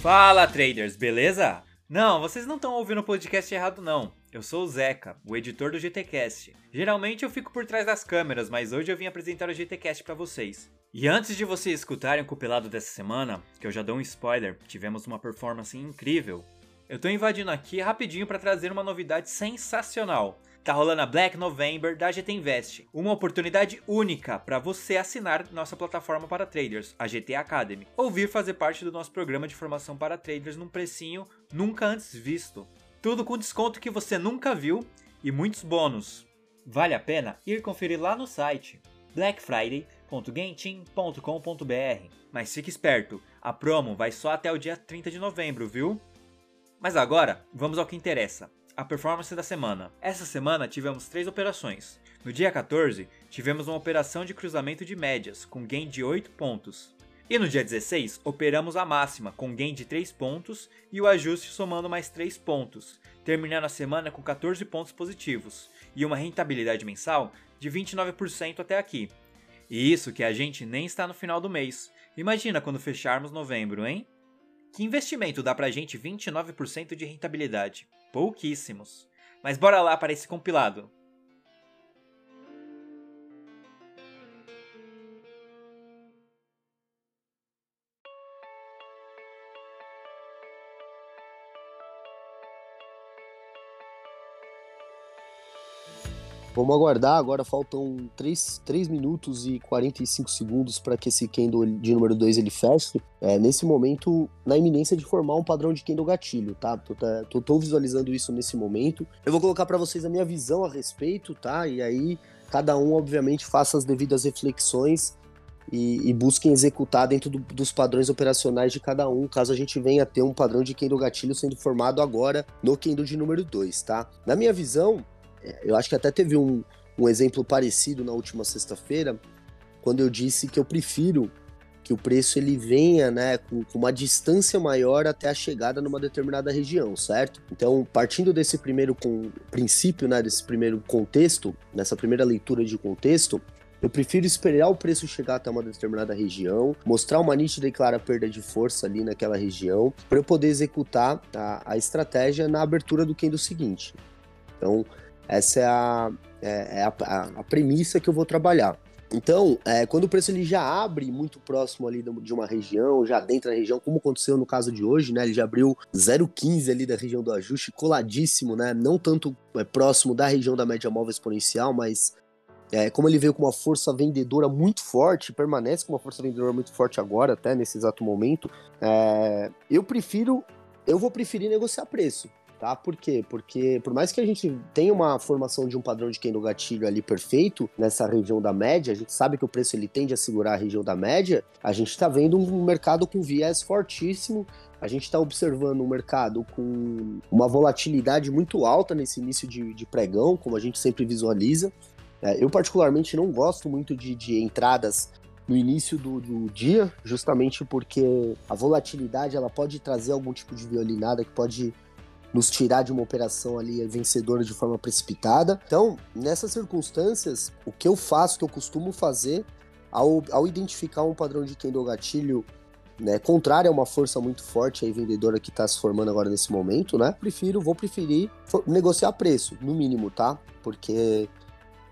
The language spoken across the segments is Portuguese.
Fala traders, beleza? Não, vocês não estão ouvindo o podcast errado não. Eu sou o Zeca, o editor do GTcast. Geralmente eu fico por trás das câmeras, mas hoje eu vim apresentar o GTcast para vocês. E antes de vocês escutarem o compilado dessa semana, que eu já dou um spoiler, tivemos uma performance incrível. Eu tô invadindo aqui rapidinho para trazer uma novidade sensacional. Tá rolando a Black November da GT Invest, uma oportunidade única para você assinar nossa plataforma para traders, a GT Academy, ou vir fazer parte do nosso programa de formação para traders num precinho nunca antes visto. Tudo com desconto que você nunca viu e muitos bônus. Vale a pena ir conferir lá no site blackfriday.genteam.com.br. Mas fique esperto, a promo vai só até o dia 30 de novembro, viu? Mas agora, vamos ao que interessa a performance da semana. Essa semana tivemos três operações. No dia 14, tivemos uma operação de cruzamento de médias, com gain de 8 pontos. E no dia 16, operamos a máxima, com gain de 3 pontos e o ajuste somando mais 3 pontos, terminando a semana com 14 pontos positivos e uma rentabilidade mensal de 29% até aqui. E isso que a gente nem está no final do mês. Imagina quando fecharmos novembro, hein? Que investimento dá pra gente 29% de rentabilidade? Pouquíssimos. Mas bora lá para esse compilado. Vamos aguardar, agora faltam 3, 3 minutos e 45 segundos para que esse candle de número 2 ele feche. É, nesse momento, na iminência de formar um padrão de candle gatilho, tá? Tô, tá, tô, tô visualizando isso nesse momento. Eu vou colocar para vocês a minha visão a respeito, tá? E aí, cada um, obviamente, faça as devidas reflexões e, e, busquem executar dentro do, dos padrões operacionais de cada um, caso a gente venha a ter um padrão de candle gatilho sendo formado agora no candle de número 2, tá? Na minha visão, eu acho que até teve um, um exemplo parecido na última sexta-feira, quando eu disse que eu prefiro que o preço ele venha né, com, com, uma distância maior até a chegada numa determinada região, certo? Então, partindo desse primeiro com, princípio, né, desse primeiro contexto, nessa primeira leitura de contexto, eu prefiro esperar o preço chegar até uma determinada região, mostrar uma nítida e clara perda de força ali naquela região, para eu poder executar a, a estratégia na abertura do candle seguinte. Então, essa é a, é, é a, a, premissa que eu vou trabalhar. Então, é, quando o preço ele já abre muito próximo ali de uma região, já dentro da região, como aconteceu no caso de hoje, né? Ele já abriu 0,15 ali da região do ajuste, coladíssimo, né? Não tanto é, próximo da região da média móvel exponencial, mas é, como ele veio com uma força vendedora muito forte, permanece com uma força vendedora muito forte agora, até nesse exato momento, é, eu prefiro, eu vou preferir negociar preço tá? Por quê? Porque por mais que a gente tenha uma formação de um padrão de candle gatilho ali perfeito nessa região da média, a gente sabe que o preço ele tende a segurar a região da média, a gente está vendo um mercado com viés fortíssimo, a gente está observando um mercado com uma volatilidade muito alta nesse início de, de pregão, como a gente sempre visualiza. É, eu particularmente não gosto muito de, de entradas no início do, do, dia, justamente porque a volatilidade ela pode trazer algum tipo de violinada que pode nos tirar de uma operação ali vencedora de forma precipitada. Então, nessas circunstâncias, o que eu faço, o que eu costumo fazer, ao, ao identificar um padrão de candle gatilho né, contrário a uma força muito forte aí vendedora que está se formando agora nesse momento, né? Prefiro, vou preferir negociar preço, no mínimo, tá? Porque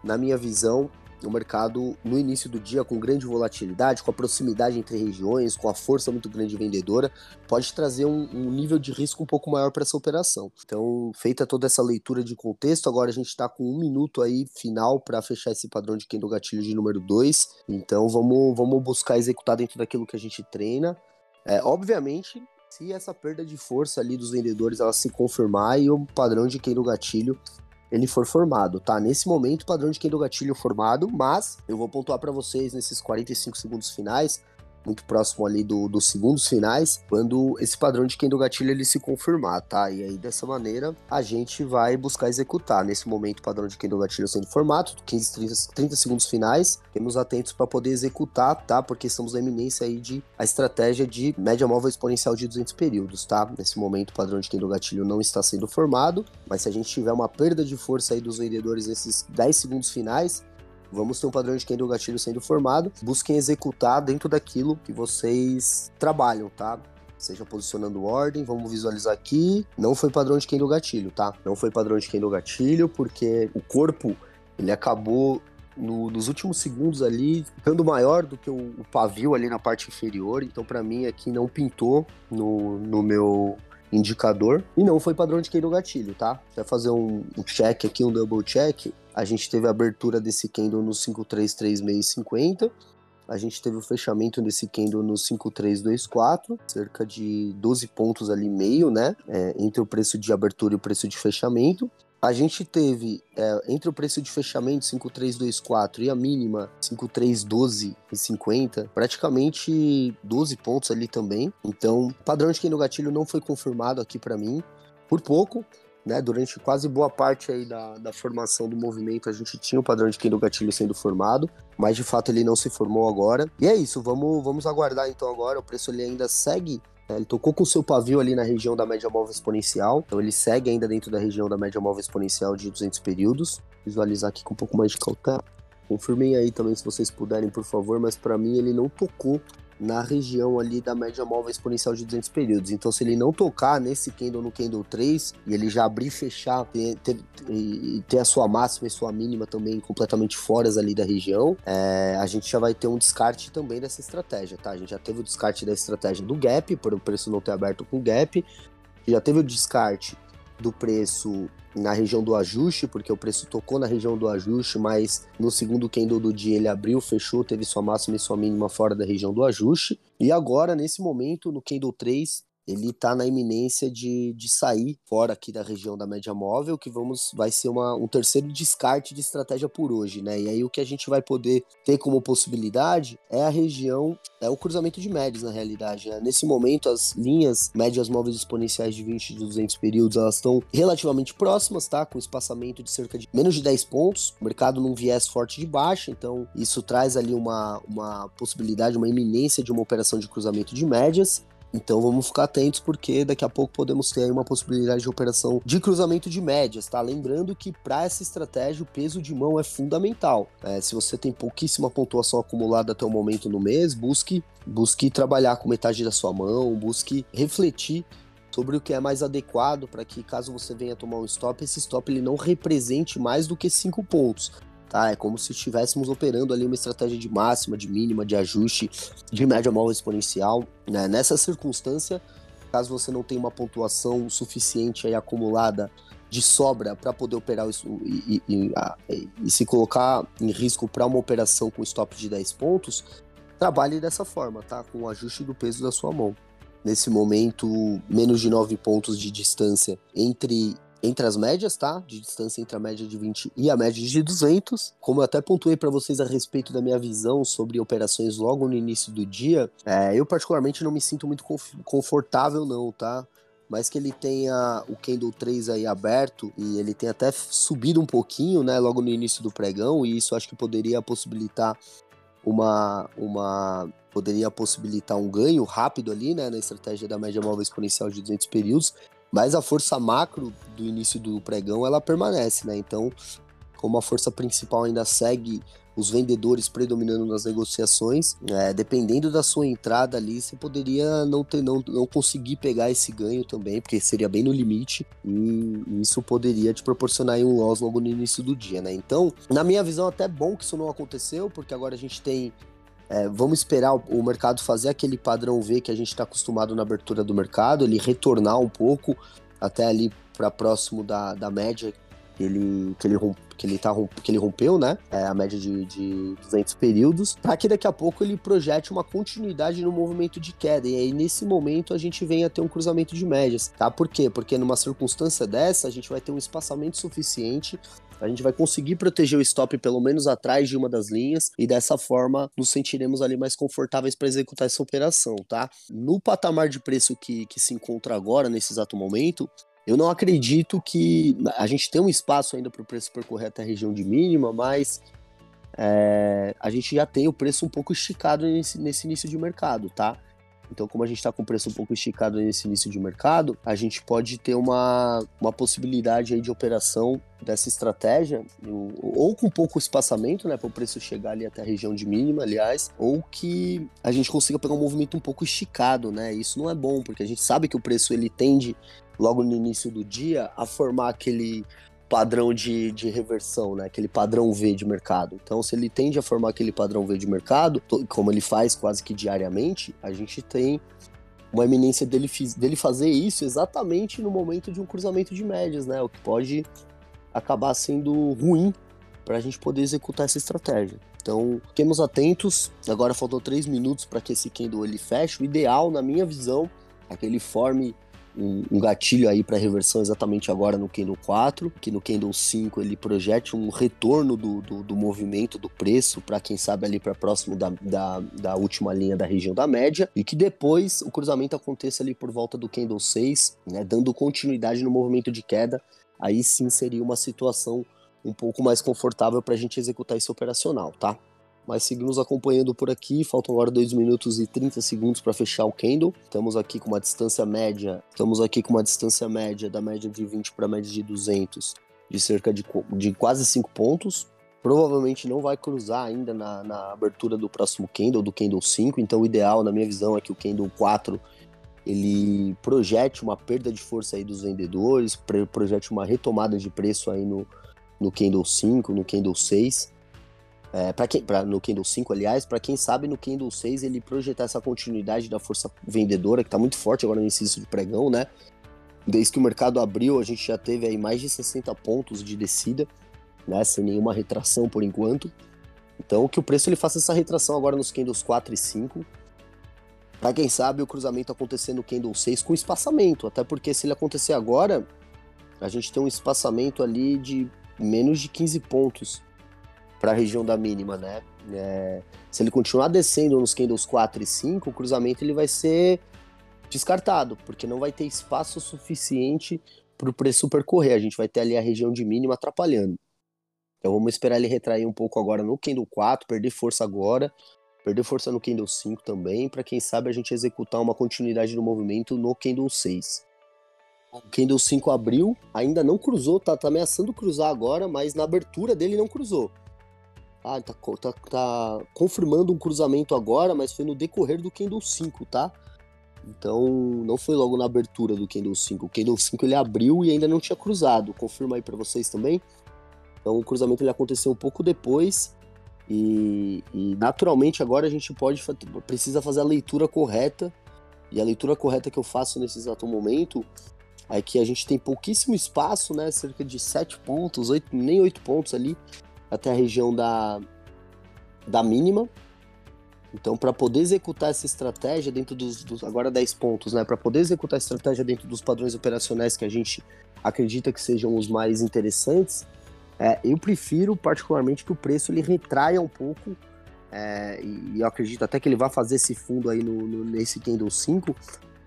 na minha visão, o mercado no início do dia com grande volatilidade, com a proximidade entre regiões, com a força muito grande vendedora, pode trazer um, um nível de risco um pouco maior para essa operação. Então, feita toda essa leitura de contexto, agora a gente está com um minuto aí final para fechar esse padrão de candle gatilho de número 2. Então, vamos, vamos buscar executar dentro daquilo que a gente treina. É, obviamente, se essa perda de força ali dos vendedores ela se confirmar e o padrão de candle gatilho ele for formado, tá? Nesse momento, o padrão de Kendo Gatilho formado, mas eu vou pontuar para vocês nesses 45 segundos finais muito próximo ali do, dos segundos finais, quando esse padrão de Kendo Gatilho ele se confirmar, tá? E aí dessa maneira a gente vai buscar executar. Nesse momento, o padrão de Kendo Gatilho sendo formado, 15, 30, 30 segundos finais, temos atentos para poder executar, tá? Porque estamos na eminência aí de a estratégia de média móvel exponencial de 200 períodos, tá? Nesse momento, o padrão de Kendo Gatilho não está sendo formado, mas se a gente tiver uma perda de força aí dos vendedores nesses 10 segundos finais, Vamos ter um padrão de candle gatilho sendo formado. Busquem executar dentro daquilo que vocês trabalham, tá? seja posicionando ordem, vamos visualizar aqui. Não foi padrão de do gatilho, tá? Não foi padrão de do gatilho, porque o corpo ele acabou no, nos últimos segundos ali, ficando maior do que o, o pavio ali na parte inferior. Então, para mim, aqui não pintou no, no meu indicador. E não foi padrão de do gatilho, tá? Vai fazer um, um check aqui, um double check. A gente teve a abertura desse candle no 533650 a gente teve o fechamento desse candle no 5324, cerca de 12 pontos ali meio, né? É, entre o preço de abertura e o preço de fechamento. A gente teve é, entre o preço de fechamento 5324 e a mínima 5312 e 50, praticamente 12 pontos ali também. Então, o padrão de quem no gatilho não foi confirmado aqui para mim por pouco né, durante quase boa parte aí da, da formação do movimento, a gente tinha o padrão de do gatilho sendo formado, mas de fato ele não se formou agora. E é isso, vamos, vamos aguardar então agora. O preço ele ainda segue né, ele tocou com o seu pavio ali na região da média móvel exponencial, então ele segue ainda dentro da região da média móvel exponencial de 200 períodos. Visualizar aqui com um pouco mais de cautela. Confirmem aí também se vocês puderem, por favor, mas para mim ele não tocou na região ali da média móvel exponencial de 200 períodos. Então, se ele não tocar nesse candle no candle 3 e ele já abrir e fechar ter, ter, e ter a sua máxima e sua mínima também completamente fora ali da região, é, a gente já vai ter um descarte também dessa estratégia, tá? A gente já teve o descarte da estratégia do gap, por o preço não ter aberto com gap, já teve o descarte do preço na região do ajuste, porque o preço tocou na região do ajuste, mas no segundo candle do dia ele abriu, fechou, teve sua máxima e sua mínima fora da região do ajuste. E agora, nesse momento, no candle 3, ele está na iminência de, de sair fora aqui da região da média móvel, que vamos vai ser uma, um terceiro descarte de estratégia por hoje, né? E aí o que a gente vai poder ter como possibilidade é a região, é o cruzamento de médias na realidade. Né? Nesse momento, as linhas médias móveis exponenciais de 20 e 200 períodos, elas estão relativamente próximas, tá? Com espaçamento de cerca de menos de 10 pontos, o mercado num viés forte de baixa, então isso traz ali uma, uma possibilidade, uma iminência de uma operação de cruzamento de médias. Então vamos ficar atentos porque daqui a pouco podemos ter uma possibilidade de operação de cruzamento de médias, tá? Lembrando que para essa estratégia o peso de mão é fundamental. É, se você tem pouquíssima pontuação acumulada até o momento no mês, busque busque trabalhar com metade da sua mão, busque refletir sobre o que é mais adequado para que caso você venha tomar um stop, esse stop ele não represente mais do que cinco pontos tá? É como se estivéssemos operando ali uma estratégia de máxima, de mínima, de ajuste, de média móvel exponencial. Né? Nessa circunstância, caso você não tenha uma pontuação suficiente aí acumulada de sobra para poder operar isso e, e, e, e, se colocar em risco para uma operação com stop de 10 pontos, trabalhe dessa forma, tá? Com o ajuste do peso da sua mão. Nesse momento, menos de 9 pontos de distância entre entre as médias, tá? De distância entre a média de 20 e a média de 200. Como eu até pontuei para vocês a respeito da minha visão sobre operações logo no início do dia, é, eu particularmente não me sinto muito confortável não, tá? mas que ele tenha o Candle 3 aí aberto e ele tem até subido um pouquinho, né, logo no início do pregão, e isso acho que poderia possibilitar uma uma poderia possibilitar um ganho rápido ali, né, na estratégia da média móvel exponencial de 200 períodos, mas a força macro do início do pregão ela permanece, né? Então, como a força principal ainda segue os vendedores predominando nas negociações, é, dependendo da sua entrada ali, você poderia não ter, não, não conseguir pegar esse ganho também, porque seria bem no limite, e isso poderia te proporcionar um loss logo no início do dia, né? Então, na minha visão, até bom que isso não aconteceu, porque agora a gente tem é, vamos esperar o, mercado fazer aquele padrão V que a gente está acostumado na abertura do mercado, ele retornar um pouco até ali para próximo da, da média que ele, que ele, rompe, que ele, tá, que ele rompeu, né? É, a média de, de 200 períodos, para que daqui a pouco ele projete uma continuidade no movimento de queda. E aí, nesse momento, a gente vem a ter um cruzamento de médias, tá? Por quê? Porque numa circunstância dessa, a gente vai ter um espaçamento suficiente a gente vai conseguir proteger o stop pelo menos atrás de uma das linhas e dessa forma nos sentiremos ali mais confortáveis para executar essa operação, tá? No patamar de preço que, que se encontra agora, nesse exato momento, eu não acredito que a gente tem um espaço ainda para o preço percorrer até a região de mínima, mas é, a gente já tem o preço um pouco esticado nesse, nesse início de mercado, tá? Então, como a gente está com o preço um pouco esticado nesse início de mercado, a gente pode ter uma, uma possibilidade aí de operação dessa estratégia, ou com pouco espaçamento, né, para o preço chegar ali até a região de mínima, aliás, ou que a gente consiga pegar um movimento um pouco esticado, né? Isso não é bom, porque a gente sabe que o preço ele tende logo no início do dia a formar aquele padrão de, de reversão, né? Aquele padrão V de mercado. Então, se ele tende a formar aquele padrão V de mercado, como ele faz quase que diariamente, a gente tem uma eminência dele, dele fazer isso exatamente no momento de um cruzamento de médias, né? O que pode acabar sendo ruim para a gente poder executar essa estratégia. Então, fiquemos atentos. Agora faltam três minutos para que esse candle ele feche. O ideal, na minha visão, é que ele forme um, um gatilho aí para reversão exatamente agora no Candle 4, que no Candle 5 ele projete um retorno do, do, do movimento do preço para quem sabe ali para próximo da, da, da, última linha da região da média e que depois o cruzamento aconteça ali por volta do Candle 6, né, dando continuidade no movimento de queda. Aí sim seria uma situação um pouco mais confortável para a gente executar esse operacional, tá? Mas seguimos acompanhando por aqui. Faltam agora 2 minutos e 30 segundos para fechar o candle. Estamos aqui com uma distância média, estamos aqui com uma distância média da média de 20 para a média de 200, de cerca de, de quase 5 pontos. Provavelmente não vai cruzar ainda na, na abertura do próximo candle, do candle 5, então o ideal, na minha visão, é que o candle 4 ele projete uma perda de força aí dos vendedores, projete uma retomada de preço aí no, no candle 5, no candle 6 é, para quem, pra, no Kindle 5, aliás, para quem sabe, no Kindle 6 ele projetar essa continuidade da força vendedora, que está muito forte agora no início de pregão, né? Desde que o mercado abriu, a gente já teve aí mais de 60 pontos de descida, né? Sem nenhuma retração por enquanto. Então, que o preço ele faça essa retração agora nos Candles 4 e 5. Para quem sabe, o cruzamento acontecer no Candle 6 com espaçamento, até porque se ele acontecer agora, a gente tem um espaçamento ali de menos de 15 pontos para a região da mínima, né? É, se ele continuar descendo nos candles 4 e 5, o cruzamento ele vai ser descartado, porque não vai ter espaço suficiente para o preço percorrer. A gente vai ter ali a região de mínima atrapalhando. Então vamos esperar ele retrair um pouco agora no candle 4, perder força agora, perder força no candle 5 também, para quem sabe a gente executar uma continuidade do movimento no candle 6. O candle 5 abriu, ainda não cruzou, tá, tá ameaçando cruzar agora, mas na abertura dele não cruzou. Ah, tá, tá, tá confirmando um cruzamento agora, mas foi no decorrer do Candle 5, tá? Então, não foi logo na abertura do Candle 5. O Candle 5 ele abriu e ainda não tinha cruzado. Confirma aí para vocês também. Então, o cruzamento ele aconteceu um pouco depois. E, e, naturalmente agora a gente pode precisa fazer a leitura correta. E a leitura correta que eu faço nesse exato momento é que a gente tem pouquíssimo espaço, né? Cerca de 7 pontos, 8, nem 8 pontos ali até a região da, da mínima. Então, para poder executar essa estratégia dentro dos, dos agora 10 pontos, né? Para poder executar a estratégia dentro dos padrões operacionais que a gente acredita que sejam os mais interessantes, é, eu prefiro particularmente que o preço ele retraia um pouco. É, e eu acredito até que ele vai fazer esse fundo aí no, no nesse Candle 5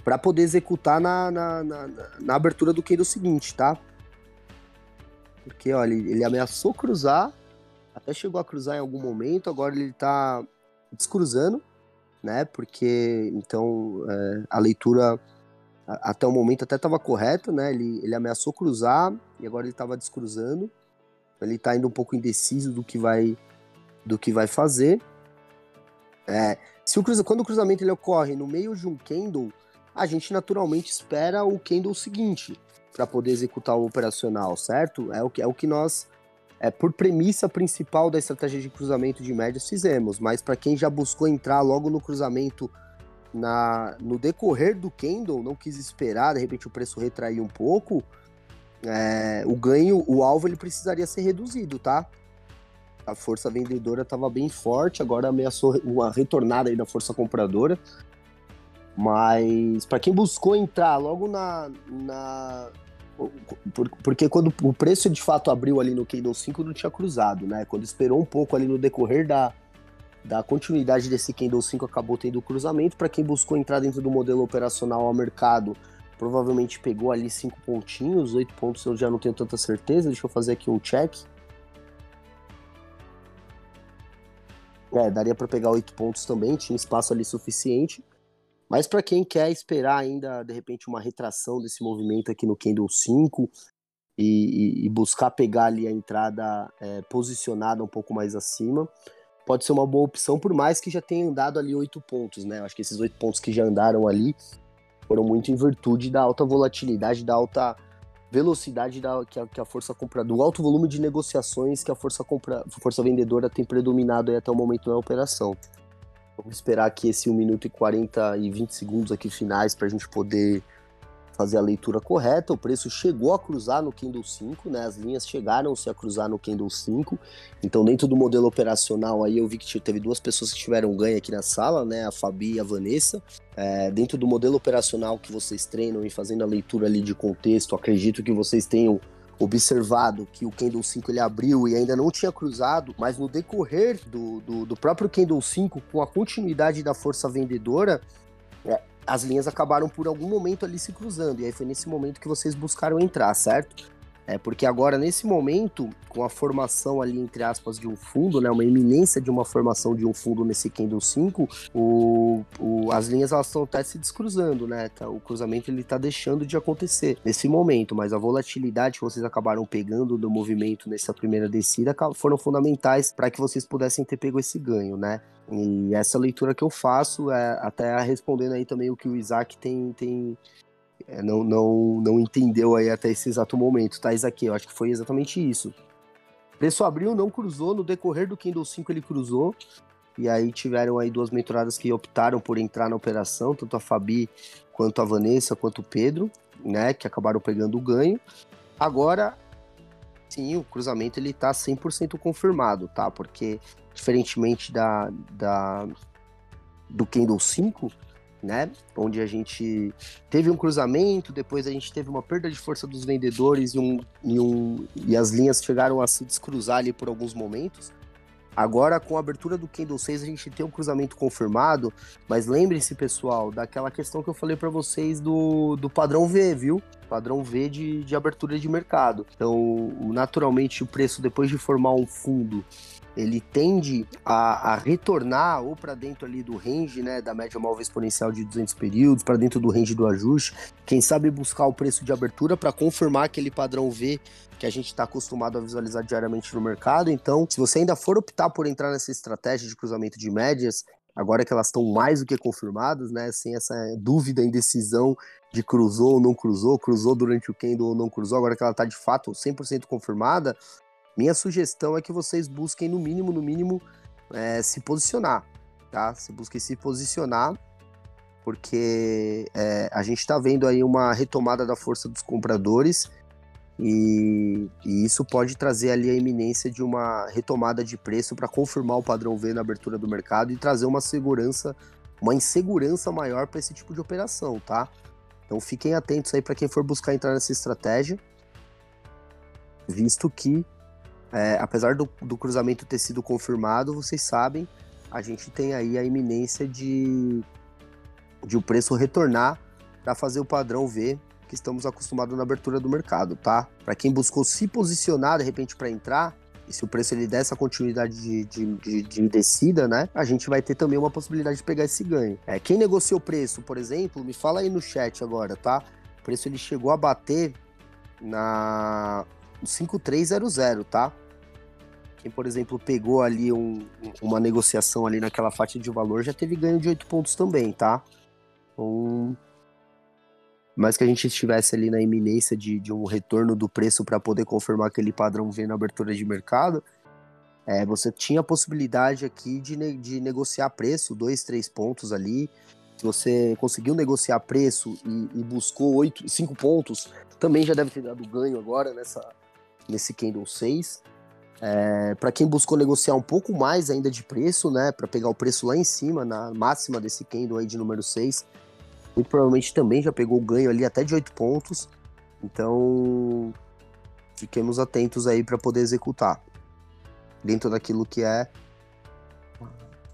para poder executar na, na, na, na, abertura do Candle seguinte, tá? Porque, olha, ele ameaçou cruzar até chegou a cruzar em algum momento, agora ele está descruzando, né? Porque então é, a leitura até o momento até estava correta, né? Ele, ele ameaçou cruzar e agora ele estava descruzando. Ele está indo um pouco indeciso do que vai do que vai fazer. É, se o cruza, quando o cruzamento ele ocorre no meio de um candle, a gente naturalmente espera o candle seguinte para poder executar o operacional, certo? É o que é o que nós é, por premissa principal da estratégia de cruzamento de médias fizemos, mas para quem já buscou entrar logo no cruzamento na, no decorrer do candle, não quis esperar, de repente o preço retrair um pouco, é, o ganho, o alvo ele precisaria ser reduzido, tá? A força vendedora estava bem forte, agora ameaçou uma retornada aí da força compradora. Mas para quem buscou entrar logo na, na, porque quando o preço de fato abriu ali no Candle 5 não tinha cruzado, né? Quando esperou um pouco ali no decorrer da, da continuidade desse Candle 5 acabou tendo cruzamento. Para quem buscou entrar dentro do modelo operacional ao mercado, provavelmente pegou ali 5 pontinhos, 8 pontos eu já não tenho tanta certeza. Deixa eu fazer aqui um check. É, daria para pegar 8 pontos também, tinha espaço ali suficiente. Mas para quem quer esperar ainda, de repente, uma retração desse movimento aqui no Candle 5 e, e, buscar pegar ali a entrada é, posicionada um pouco mais acima, pode ser uma boa opção, por mais que já tenha andado ali oito pontos, né? Acho que esses oito pontos que já andaram ali foram muito em virtude da alta volatilidade, da alta velocidade da, que, a, que a força compra, do alto volume de negociações que a força compra, força vendedora tem predominado até o momento na operação. Vamos esperar aqui esse 1 minuto e 40 e 20 segundos aqui finais para a gente poder fazer a leitura correta. O preço chegou a cruzar no Kindle 5, né? As linhas chegaram-se a cruzar no Kindle 5. Então, dentro do modelo operacional, aí eu vi que teve duas pessoas que tiveram ganho aqui na sala, né? A Fabi e a Vanessa. É, dentro do modelo operacional que vocês treinam e fazendo a leitura ali de contexto, acredito que vocês tenham observado que o Candle 5 ele abriu e ainda não tinha cruzado, mas no decorrer do, do, do próprio Candle 5, com a continuidade da força vendedora, é, as linhas acabaram por algum momento ali se cruzando. E aí foi nesse momento que vocês buscaram entrar, certo? É porque agora, nesse momento, com a formação ali, entre aspas, de um fundo, né, uma iminência de uma formação de um fundo nesse Candle 5, o, o, as linhas elas estão até se descruzando, né? Tá, o cruzamento ele está deixando de acontecer nesse momento, mas a volatilidade que vocês acabaram pegando do movimento nessa primeira descida foram fundamentais para que vocês pudessem ter pego esse ganho, né? E essa leitura que eu faço é até respondendo aí também o que o Isaac tem, tem é, não, não, não entendeu aí até esse exato momento, tá, Isaac? Eu acho que foi exatamente isso. Preço abriu, não cruzou, no decorrer do Kindle 5 ele cruzou, e aí tiveram aí duas mentoradas que optaram por entrar na operação, tanto a Fabi quanto a Vanessa, quanto o Pedro, né, que acabaram pegando o ganho. Agora, sim, o cruzamento ele tá 100% confirmado, tá? Porque diferentemente da, da do Kindle 5, né? Onde a gente teve um cruzamento, depois a gente teve uma perda de força dos vendedores e, um, e, um, e as linhas chegaram a se descruzar ali por alguns momentos. Agora, com a abertura do Kindle 6, a gente tem um cruzamento confirmado, mas lembre-se, pessoal, daquela questão que eu falei para vocês do, do padrão V, viu? Padrão V de, de abertura de mercado. Então, naturalmente, o preço, depois de formar um fundo ele tende a, a retornar ou para dentro ali do range, né, da média móvel exponencial de 200 períodos, para dentro do range do ajuste, quem sabe buscar o preço de abertura para confirmar aquele padrão V que a gente está acostumado a visualizar diariamente no mercado. Então, se você ainda for optar por entrar nessa estratégia de cruzamento de médias, agora que elas estão mais do que confirmadas, né, sem essa dúvida, indecisão de cruzou ou não cruzou, cruzou durante o candle ou não cruzou, agora que ela está de fato 100% confirmada, minha sugestão é que vocês busquem, no mínimo, no mínimo, é, se posicionar, tá? Se busquem se posicionar, porque é, a gente está vendo aí uma retomada da força dos compradores e, e, isso pode trazer ali a iminência de uma retomada de preço para confirmar o padrão V na abertura do mercado e trazer uma segurança, uma insegurança maior para esse tipo de operação, tá? Então fiquem atentos aí para quem for buscar entrar nessa estratégia, visto que é, apesar do, do cruzamento ter sido confirmado, vocês sabem, a gente tem aí a iminência de, de o preço retornar para fazer o padrão V que estamos acostumados na abertura do mercado, tá? Para quem buscou se posicionar de repente para entrar, e se o preço ele der essa continuidade de, de, de, de, descida, né? A gente vai ter também uma possibilidade de pegar esse ganho. É, quem negociou o preço, por exemplo, me fala aí no chat agora, tá? O preço ele chegou a bater na 5300, tá? Quem, por exemplo, pegou ali um, uma negociação ali naquela faixa de valor já teve ganho de 8 pontos também, tá? Então, mais que a gente estivesse ali na iminência de, de um retorno do preço para poder confirmar aquele padrão V na abertura de mercado, é, você tinha a possibilidade aqui de, ne de negociar preço, dois, três pontos ali. Se você conseguiu negociar preço e, e buscou oito, cinco pontos, também já deve ter dado ganho agora nessa, nesse Candle 6. É, para quem buscou negociar um pouco mais ainda de preço, né, para pegar o preço lá em cima, na máxima desse candle aí de número 6, muito provavelmente também já pegou o ganho ali até de 8 pontos. Então, fiquemos atentos aí para poder executar dentro daquilo que é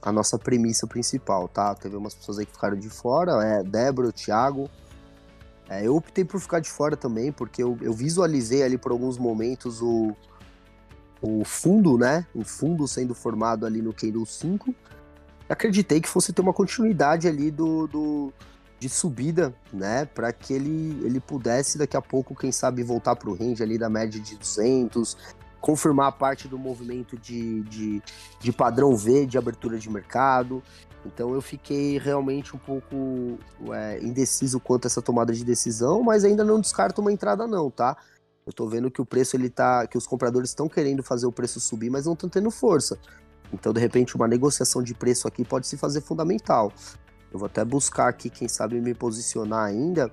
a nossa premissa principal, tá? Teve umas pessoas aí que ficaram de fora, é Débora, o Thiago. É, eu optei por ficar de fora também, porque eu, eu visualizei ali por alguns momentos o, o fundo, né? Um fundo sendo formado ali no Candle 5. acreditei que fosse ter uma continuidade ali do, do de subida, né, para que ele, ele pudesse daqui a pouco, quem sabe, voltar para o range ali da média de 200, confirmar a parte do movimento de, de, de padrão V de abertura de mercado. Então eu fiquei realmente um pouco é, indeciso quanto a essa tomada de decisão, mas ainda não descarto uma entrada não, tá? Eu tô vendo que o preço ele tá, que os compradores estão querendo fazer o preço subir, mas não estão tendo força. Então, de repente, uma negociação de preço aqui pode se fazer fundamental. Eu vou até buscar aqui, quem sabe, me posicionar ainda,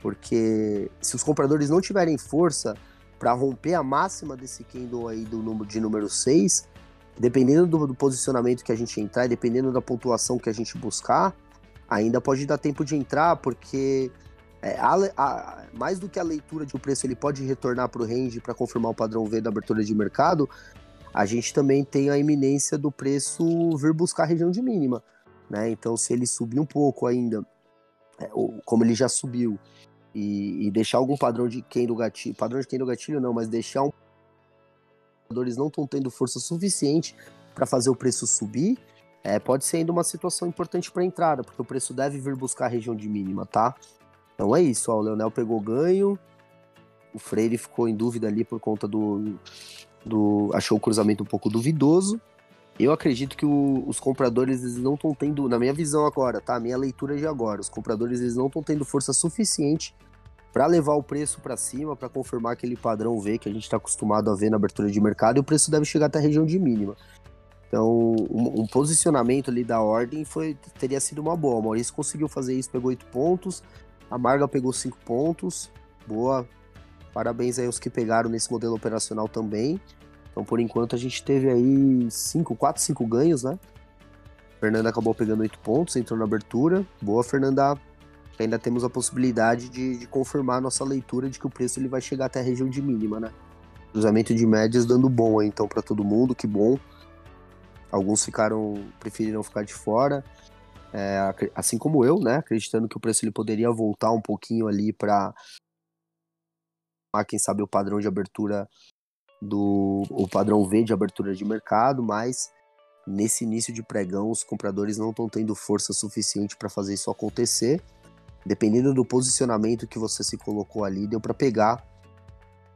porque se os compradores não tiverem força para romper a máxima desse candle aí do número de número 6, dependendo do, do, posicionamento que a gente entrar e dependendo da pontuação que a gente buscar, ainda pode dar tempo de entrar, porque é, a, a, mais do que a leitura de o preço ele pode retornar para o range para confirmar o padrão V da abertura de mercado, a gente também tem a iminência do preço vir buscar a região de mínima. Né? Então, se ele subir um pouco ainda, é, como ele já subiu, e, e, deixar algum padrão de quem do gatilho, padrão de quem do gatilho não, mas deixar um jogadores não estão tendo força suficiente para fazer o preço subir, é, pode ser ainda uma situação importante para entrada, porque o preço deve vir buscar a região de mínima, tá? Então é isso, ó, o Leonel pegou ganho, o Freire ficou em dúvida ali por conta do, do achou o cruzamento um pouco duvidoso. Eu acredito que o, os compradores eles não estão tendo, na minha visão agora, tá? Minha leitura de agora, os compradores eles não estão tendo força suficiente para levar o preço para cima, para confirmar aquele padrão V que a gente está acostumado a ver na abertura de mercado, e o preço deve chegar até a região de mínima. Então, um, um, posicionamento ali da ordem foi teria sido uma boa. O Maurício conseguiu fazer isso, pegou 8 pontos. A Marga pegou 5 pontos. Boa. Parabéns aí aos que pegaram nesse modelo operacional também. Então, por enquanto, a gente teve aí 5, 4, 5 ganhos, né? Fernanda acabou pegando 8 pontos, entrou na abertura. Boa, Fernanda. Ainda temos a possibilidade de, de confirmar a nossa leitura de que o preço ele vai chegar até a região de mínima, né? Cruzamento de médias dando bom aí, então, para todo mundo, que bom. Alguns ficaram, preferiram ficar de fora, é, assim como eu, né? Acreditando que o preço ele poderia voltar um pouquinho ali para quem sabe o padrão de abertura do o padrão V de abertura de mercado, mas nesse início de pregão os compradores não estão tendo força suficiente para fazer isso acontecer. Dependendo do posicionamento que você se colocou ali, deu para pegar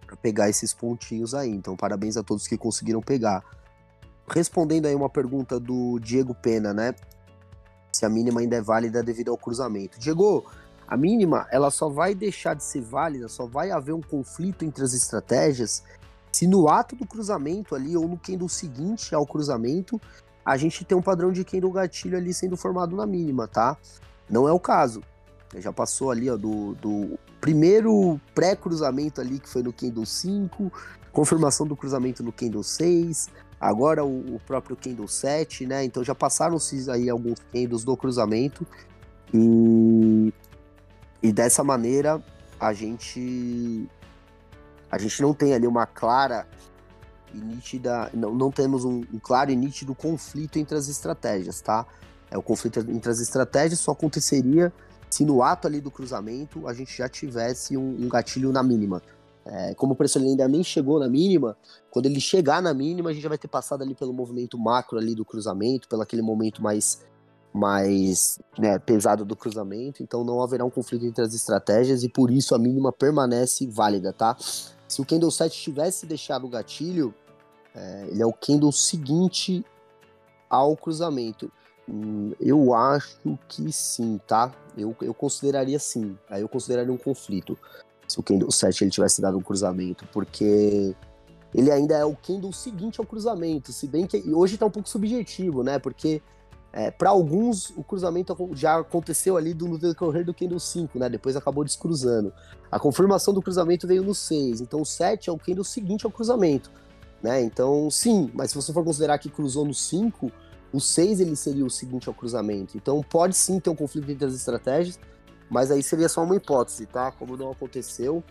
para pegar esses pontinhos aí. Então, parabéns a todos que conseguiram pegar. Respondendo aí uma pergunta do Diego Pena, né? Se a mínima ainda é válida devido ao cruzamento. Diego, a mínima ela só vai deixar de ser válida, só vai haver um conflito entre as estratégias se no ato do cruzamento ali, ou no candle seguinte ao cruzamento, a gente tem um padrão de candle gatilho ali sendo formado na mínima, tá? Não é o caso. Já passou ali ó, do, do primeiro pré-cruzamento ali, que foi no candle 5, confirmação do cruzamento no candle 6, agora o, o próprio candle 7, né? Então já passaram-se aí alguns candles do cruzamento e, e dessa maneira a gente a gente não tem ali uma clara e nítida, não, não temos um, um, claro e nítido conflito entre as estratégias, tá? É, o conflito entre as estratégias só aconteceria se no ato ali do cruzamento a gente já tivesse um, um gatilho na mínima. É, como o preço ainda nem chegou na mínima, quando ele chegar na mínima, a gente já vai ter passado ali pelo movimento macro ali do cruzamento, pelo aquele momento mais mais né, pesado do cruzamento, então não haverá um conflito entre as estratégias e por isso a mínima permanece válida, tá? Se o Candle 7 tivesse deixado o gatilho, é, ele é o Candle seguinte ao cruzamento. Hum, eu acho que sim, tá? Eu, eu consideraria sim. Aí eu consideraria um conflito se o Candle 7 ele tivesse dado um cruzamento, porque ele ainda é o Candle seguinte ao cruzamento, se bem que hoje tá um pouco subjetivo, né? Porque é, para alguns, o cruzamento já aconteceu ali no decorrer do Candle 5, né? Depois acabou descruzando. A confirmação do cruzamento veio no 6. Então o 7 é o Candle seguinte ao cruzamento. Né? Então, sim, mas se você for considerar que cruzou no 5, o 6 ele seria o seguinte ao cruzamento. Então pode sim ter um conflito entre as estratégias, mas aí seria só uma hipótese, tá? Como não aconteceu,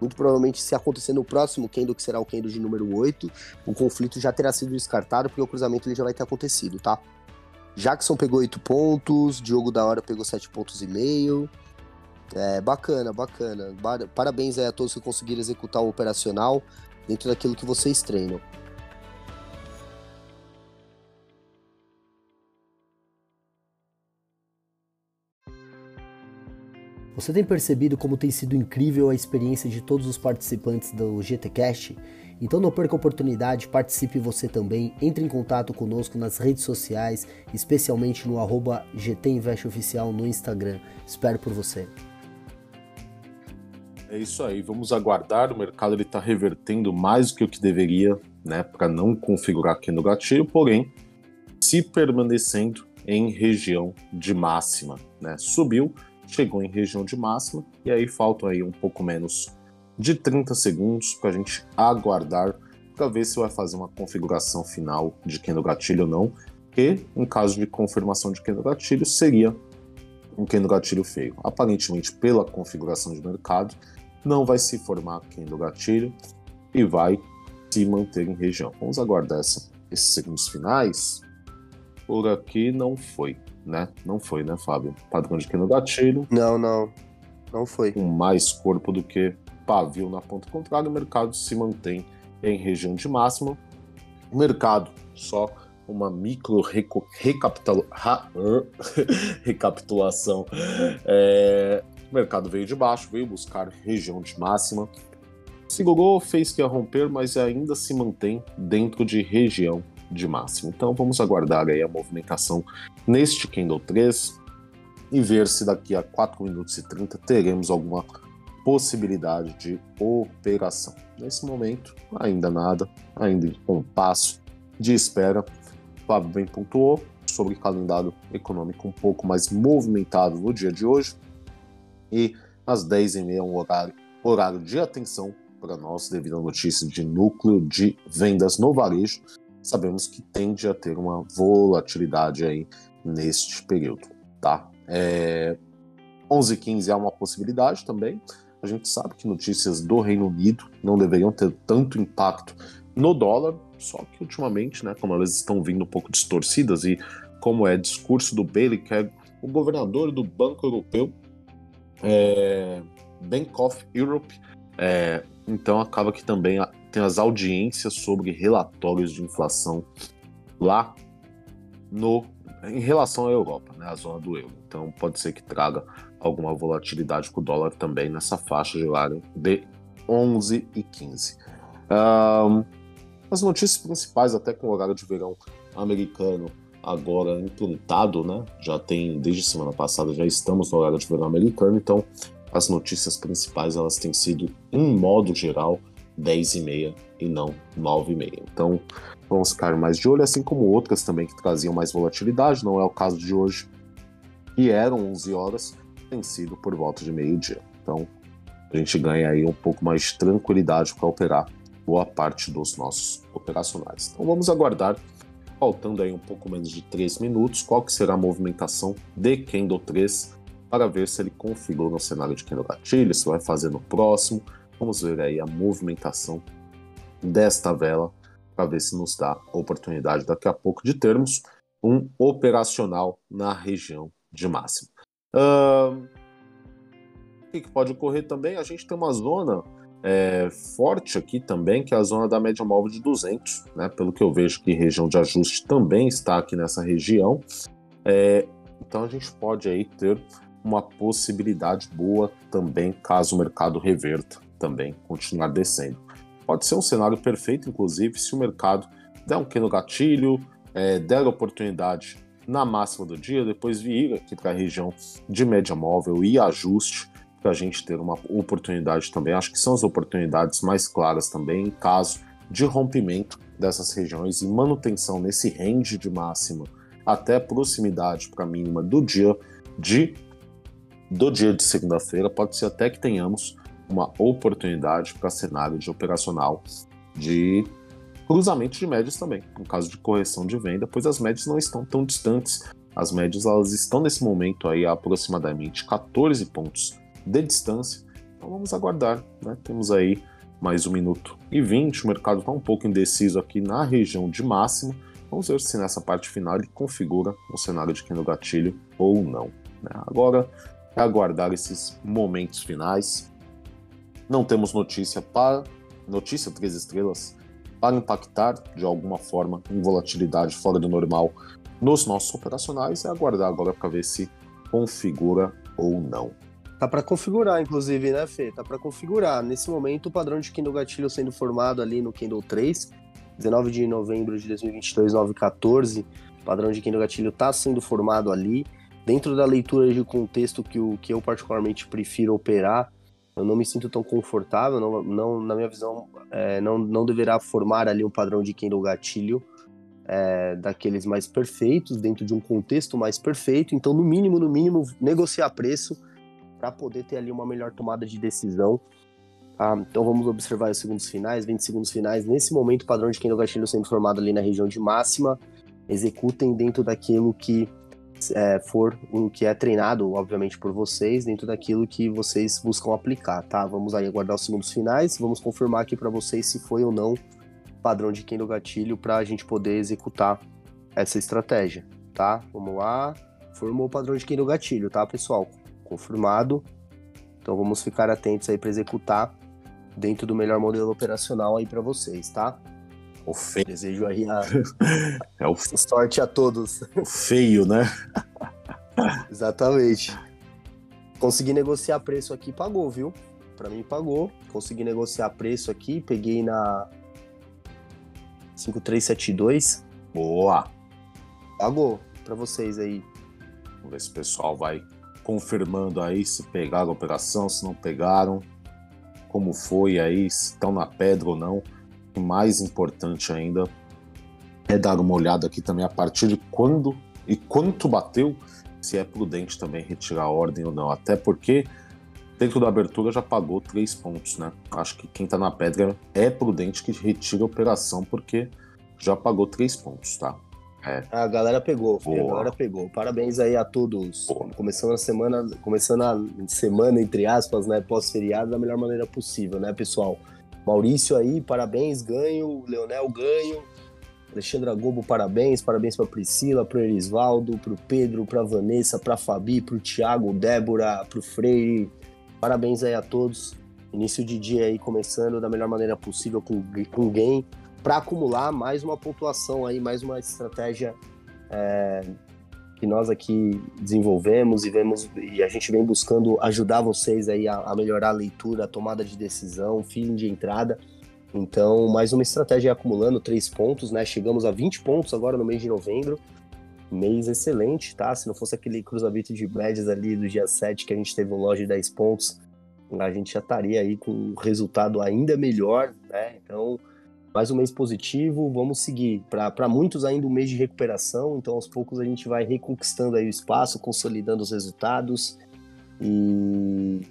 muito provavelmente se acontecer no próximo Kendo, que será o Kendo de número 8, o conflito já terá sido descartado, porque o cruzamento ele já vai ter acontecido, tá? Jackson pegou 8 pontos, Diogo da Hora pegou 7 pontos e meio. É, bacana, bacana. Parabéns aí a todos que conseguiram executar o operacional dentro daquilo que vocês treinam. Você tem percebido como tem sido incrível a experiência de todos os participantes do GTcast? Então não perca a oportunidade, participe você também, entre em contato conosco nas redes sociais, especialmente no arroba GTInvestOficial no Instagram. Espero por você. É isso aí, vamos aguardar. O mercado está revertendo mais do que o que deveria, né, para não configurar aqui no gatilho, porém, se permanecendo em região de máxima, né? Subiu, chegou em região de máxima e aí faltam aí um pouco menos de 30 segundos para a gente aguardar para ver se vai fazer uma configuração final de Kendo Gatilho ou não, que em caso de confirmação de Kendo Gatilho seria um Kendo Gatilho feio. Aparentemente, pela configuração de mercado, não vai se formar Kendo Gatilho e vai se manter em região. Vamos aguardar essa, esses segundos finais. Por aqui não foi, né? Não foi, né, Fábio? Padrão de Kendo Gatilho. Não, não. Não foi. Com mais corpo do que pavio na ponta contrária, o mercado se mantém em região de máxima. O mercado só uma micro recapitulação. É, o mercado veio de baixo, veio buscar região de máxima. Segurou, fez que ia romper, mas ainda se mantém dentro de região de máxima. Então vamos aguardar aí a movimentação neste Candle 3 e ver se daqui a 4 minutos e 30 teremos alguma possibilidade de operação. Nesse momento, ainda nada, ainda em compasso de espera. Fábio bem pontuou sobre calendário econômico um pouco mais movimentado no dia de hoje. E às 10h30 um horário, horário de atenção para nós devido à notícia de núcleo de vendas no varejo. Sabemos que tende a ter uma volatilidade aí neste período, tá? É, 11h15 é uma possibilidade também. A gente sabe que notícias do Reino Unido não deveriam ter tanto impacto no dólar, só que ultimamente, né, como elas estão vindo um pouco distorcidas e como é discurso do Bailey, que é o governador do Banco Europeu, é, Bank of Europe, é, então acaba que também tem as audiências sobre relatórios de inflação lá no em relação à Europa, né, a zona do euro. Então pode ser que traga alguma volatilidade com o dólar também nessa faixa de horário de 11 e 15. Um, as notícias principais, até com o horário de verão americano agora implantado, né? Já tem desde semana passada já estamos no horário de verão americano, então as notícias principais elas têm sido em modo geral 10 e meia e não 9 e meia. Então vamos ficar mais de olho, assim como outras também que traziam mais volatilidade, não é o caso de hoje, que eram 11 horas, tem sido por volta de meio-dia. Então, a gente ganha aí um pouco mais de tranquilidade para operar boa parte dos nossos operacionais. Então, vamos aguardar, faltando aí um pouco menos de 3 minutos, qual que será a movimentação de Candle 3 para ver se ele configura o cenário de Candle Gatilho, se vai fazer no próximo. Vamos ver aí a movimentação desta vela para ver se nos dá oportunidade daqui a pouco de termos um operacional na região de máximo. Uh, o que, pode ocorrer também? A gente tem uma zona é, forte aqui também, que é a zona da média móvel de 200, né? Pelo que eu vejo que região de ajuste também está aqui nessa região. É, então a gente pode aí ter uma possibilidade boa também, caso o mercado reverta também, continuar descendo. Pode ser um cenário perfeito, inclusive, se o mercado der um pequeno gatilho, é, der oportunidade na máxima do dia, depois vir aqui para a região de média móvel e ajuste para a gente ter uma oportunidade também. Acho que são as oportunidades mais claras também em caso de rompimento dessas regiões e manutenção nesse range de máxima até proximidade para a mínima do dia de do dia de segunda-feira. Pode ser até que tenhamos uma oportunidade para cenário de operacional de cruzamento de médias também, no caso de correção de venda, pois as médias não estão tão distantes. As médias elas estão nesse momento aí a aproximadamente 14 pontos de distância. Então vamos aguardar, né? Temos aí mais um minuto e 20. O mercado está um pouco indeciso aqui na região de máxima. Vamos ver se nessa parte final ele configura o cenário de no gatilho ou não. Né? Agora é aguardar esses momentos finais. Não temos notícia para notícia três estrelas para impactar de alguma forma em volatilidade fora do normal nos nossos operacionais é aguardar agora para ver se configura ou não. Tá para configurar, inclusive, né, Fê? Tá para configurar. Nesse momento, o padrão de Kindle Gatilho sendo formado ali no Kindle 3, 19 de novembro de 2022, 914. O padrão de Kindle Gatilho tá sendo formado ali. Dentro da leitura de contexto que, o, que eu particularmente prefiro operar, eu não me sinto tão confortável, não, não na minha visão, é, não, não deverá formar ali um padrão de Kindle Gatilho é, daqueles mais perfeitos, dentro de um contexto mais perfeito. Então, no mínimo, no mínimo, negociar preço para poder ter ali uma melhor tomada de decisão. Ah, então vamos observar os segundos finais, 20 segundos finais. Nesse momento, o padrão de Kendo Gatilho sendo formado ali na região de máxima. Executem dentro daquilo que é, for o que é treinado, obviamente, por vocês, dentro daquilo que vocês buscam aplicar, tá? Vamos aí aguardar os segundos finais. Vamos confirmar aqui para vocês se foi ou não padrão de Kendo Gatilho para a gente poder executar essa estratégia, tá? Vamos lá. Formou o padrão de Kendo Gatilho, tá, pessoal? confirmado. Então vamos ficar atentos aí para executar dentro do melhor modelo operacional aí para vocês, tá? O feio. Desejo aí a, é o... sorte a todos. O feio, né? Exatamente. Consegui negociar preço aqui, pagou, viu? Para mim pagou. Consegui negociar preço aqui, peguei na 5372. Boa. Pagou para vocês aí. Vamos ver se o pessoal vai confirmando aí se pegaram a operação, se não pegaram, como foi aí, se estão na pedra ou não. Mais importante ainda é dar uma olhada aqui também a partir de quando e quanto bateu, se é prudente também retirar a ordem ou não. Até porque dentro da abertura já pagou três pontos, né? Acho que quem está na pedra é prudente que retire a operação porque já pagou três pontos, tá? É. A galera pegou, filho, a galera pegou. Parabéns aí a todos. Boa. Começando a semana, começando a semana, entre aspas, né, pós-feriado, da melhor maneira possível, né, pessoal? Maurício aí, parabéns, ganho. Leonel, ganho. Alexandra Gobo, parabéns. Parabéns para Priscila, para Erisvaldo, para o Pedro, para Vanessa, para Fabi, para o Thiago, Débora, para o Freire. Parabéns aí a todos. Início de dia aí começando da melhor maneira possível com, com game para acumular mais uma pontuação aí, mais uma estratégia é, que nós aqui desenvolvemos e vemos e a gente vem buscando ajudar vocês aí a, a melhorar a leitura, a tomada de decisão, feeling de entrada. Então, mais uma estratégia acumulando três pontos, né? Chegamos a 20 pontos agora no mês de novembro. Mês excelente, tá? Se não fosse aquele cruzamento de médias ali do dia 7 que a gente teve um loja de 10 pontos, a gente já estaria aí com um resultado ainda melhor, né? Então, mais um mês positivo, vamos seguir. Para muitos ainda um mês de recuperação, então aos poucos a gente vai reconquistando aí o espaço, consolidando os resultados e,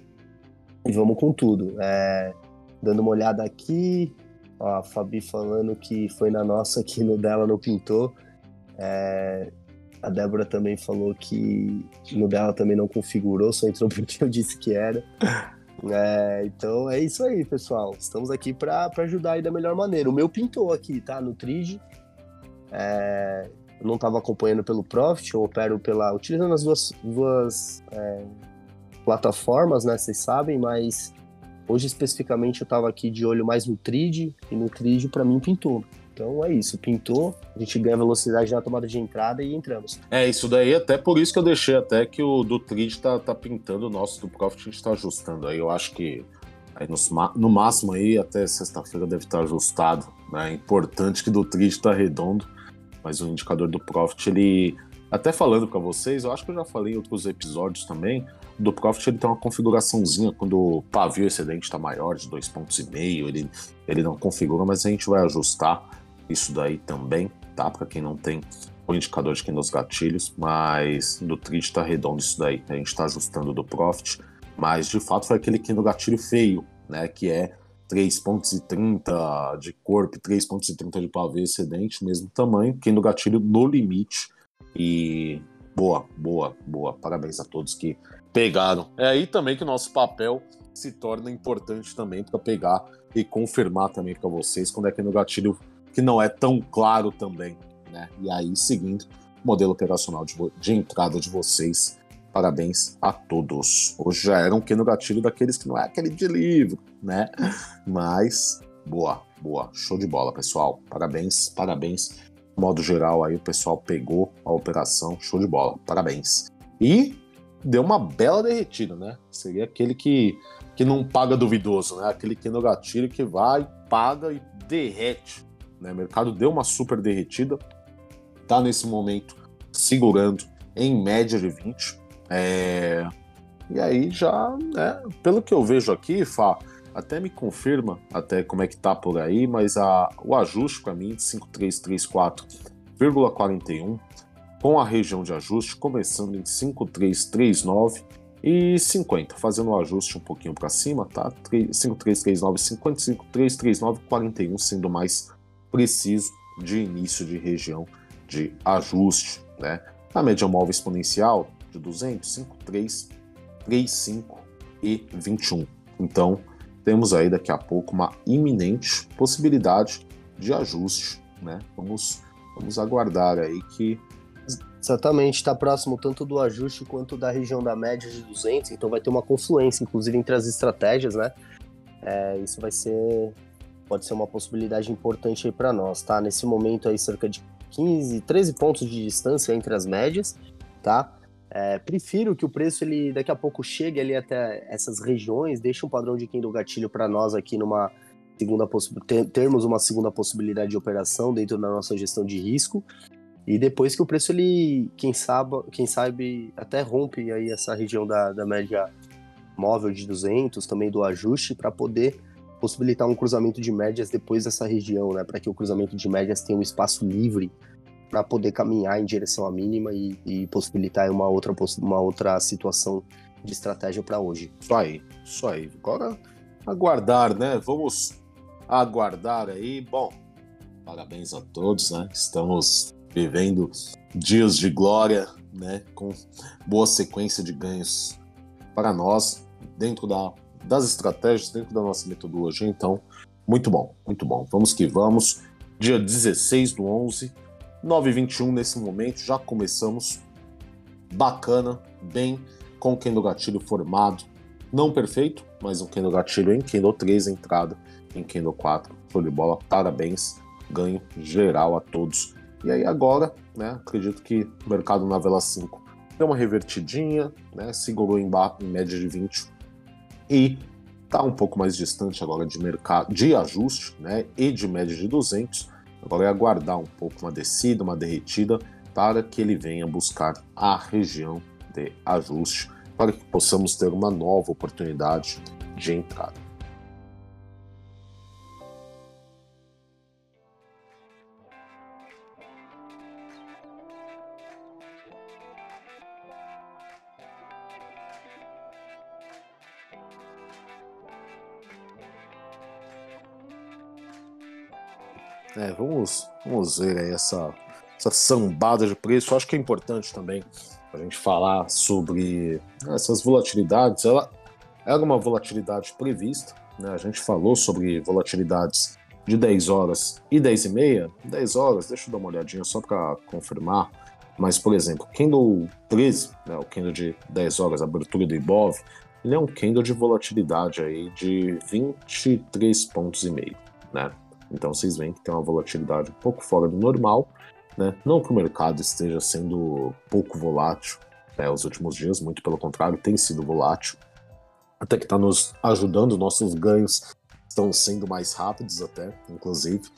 e vamos com tudo. É, dando uma olhada aqui, ó, a Fabi falando que foi na nossa aqui no dela não pintou. É, a Débora também falou que no dela também não configurou, só entrou porque eu disse que era. É, então é isso aí, pessoal. Estamos aqui para ajudar aí da melhor maneira. O meu pintou aqui, tá? No Trige. É, eu não estava acompanhando pelo Profit, eu opero pela. utilizando as duas, duas é, plataformas, né? Vocês sabem, mas hoje especificamente eu estava aqui de olho mais no Tride, e no Tride para mim pintou. Então é isso, pintou, a gente ganha velocidade na tomada de entrada e entramos. É, isso daí, até por isso que eu deixei até que o do Trid tá, tá pintando, o nosso do Profit a gente tá ajustando aí. Eu acho que aí no, no máximo aí, até sexta-feira deve estar ajustado. Né? É importante que do Trid tá redondo, mas o indicador do Profit, ele. Até falando para vocês, eu acho que eu já falei em outros episódios também, do Profit ele tem uma configuraçãozinha quando o pavio excedente está maior de dois pontos e meio, ele, ele não configura, mas a gente vai ajustar isso daí também, tá? Para quem não tem o indicador de quem nos gatilhos, mas do trade tá redondo isso daí. A gente está ajustando do Profit, mas de fato foi aquele que no gatilho feio, né? Que é 3 pontos e 30 de corpo, 3 pontos e 30 de pavê excedente, mesmo tamanho, quem no gatilho no limite. E boa, boa, boa. Parabéns a todos que pegaram. É aí também que o nosso papel se torna importante também para pegar e confirmar também para vocês quando é que no gatilho que não é tão claro também. Né? E aí, seguindo o modelo operacional de, de entrada de vocês, parabéns a todos. Hoje já era um pequeno gatilho daqueles que não é aquele de livro, né? Mas, boa, boa, show de bola, pessoal. Parabéns, parabéns. Modo geral aí, o pessoal pegou a operação, show de bola, parabéns. E deu uma bela derretida, né? Seria aquele que, que não paga duvidoso, né? Aquele que no gatilho que vai, paga e derrete. Né? O mercado deu uma super derretida, tá nesse momento segurando em média de 20. É... E aí já, né, pelo que eu vejo aqui, Fá, até me confirma até como é que tá por aí, mas a, o ajuste para mim de 5334,41 com a região de ajuste começando em 5339 e 50, fazendo o ajuste um pouquinho para cima, tá? 5339, 55, 41, sendo mais preciso de início de região de ajuste, né? A média móvel exponencial de 200, 5, 3, 3, 5 e 21. Então, temos aí daqui a pouco uma iminente possibilidade de ajuste, né? Vamos, vamos aguardar aí que Exatamente, está próximo tanto do ajuste quanto da região da média de 200, então vai ter uma confluência, inclusive, entre as estratégias, né? É, isso vai ser, pode ser uma possibilidade importante aí para nós, tá? Nesse momento aí, cerca de 15, 13 pontos de distância entre as médias, tá? É, prefiro que o preço ele daqui a pouco chegue ali até essas regiões, deixe um padrão de do gatilho para nós aqui numa segunda termos uma segunda possibilidade de operação dentro da nossa gestão de risco e depois que o preço, ele, quem sabe, quem sabe até rompe aí essa região da, da média móvel de 200, também do ajuste, para poder possibilitar um cruzamento de médias depois dessa região, né? Para que o cruzamento de médias tenha um espaço livre para poder caminhar em direção à mínima e, e, possibilitar uma outra, uma outra situação de estratégia para hoje. Isso aí, isso aí. Agora aguardar, né? Vamos aguardar aí. Bom, parabéns a todos, né? Estamos vivendo dias de glória, né, com boa sequência de ganhos para nós dentro da, das estratégias, dentro da nossa metodologia. Então, muito bom, muito bom. Vamos que vamos. Dia 16 do 11, 9h21 nesse momento, já começamos. Bacana, bem, com o Kendo Gatilho formado. Não perfeito, mas um Kendo Gatilho em Kendo 3, entrada em Kendo 4. Show de bola, parabéns. Ganho geral a todos e aí agora, né, acredito que o mercado na vela 5 deu uma revertidinha, né, segurou em, bar, em média de 20 e está um pouco mais distante agora de mercado de ajuste, né, e de média de 200. Agora é aguardar um pouco uma descida, uma derretida para que ele venha buscar a região de ajuste para que possamos ter uma nova oportunidade de entrada. É, vamos, vamos ver aí essa, essa sambada de preço. acho que é importante também a gente falar sobre essas volatilidades. Ela era uma volatilidade prevista, né? A gente falou sobre volatilidades de 10 horas e 10 e meia. 10 horas, deixa eu dar uma olhadinha só para confirmar. Mas, por exemplo, candle 13, né, o candle de 10 horas, abertura do Ibov, ele é um candle de volatilidade aí de 23 pontos e meio, né? Então vocês veem que tem uma volatilidade um pouco fora do normal, né? Não que o mercado esteja sendo pouco volátil né, os últimos dias, muito pelo contrário, tem sido volátil, até que está nos ajudando, nossos ganhos estão sendo mais rápidos até, inclusive.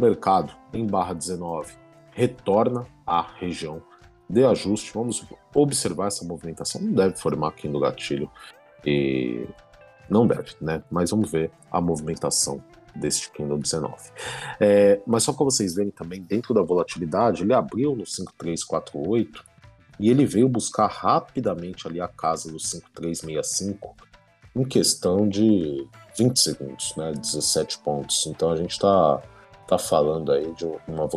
Mercado em barra 19 retorna à região de ajuste. Vamos observar essa movimentação. Não deve formar aqui no gatilho e não deve, né? Mas vamos ver a movimentação deste Kindle 19. É, mas só para vocês verem também, dentro da volatilidade, ele abriu no 5348 e ele veio buscar rapidamente ali a casa do 5365 em questão de 20 segundos, né, 17 pontos. Então a gente está tá falando aí de uma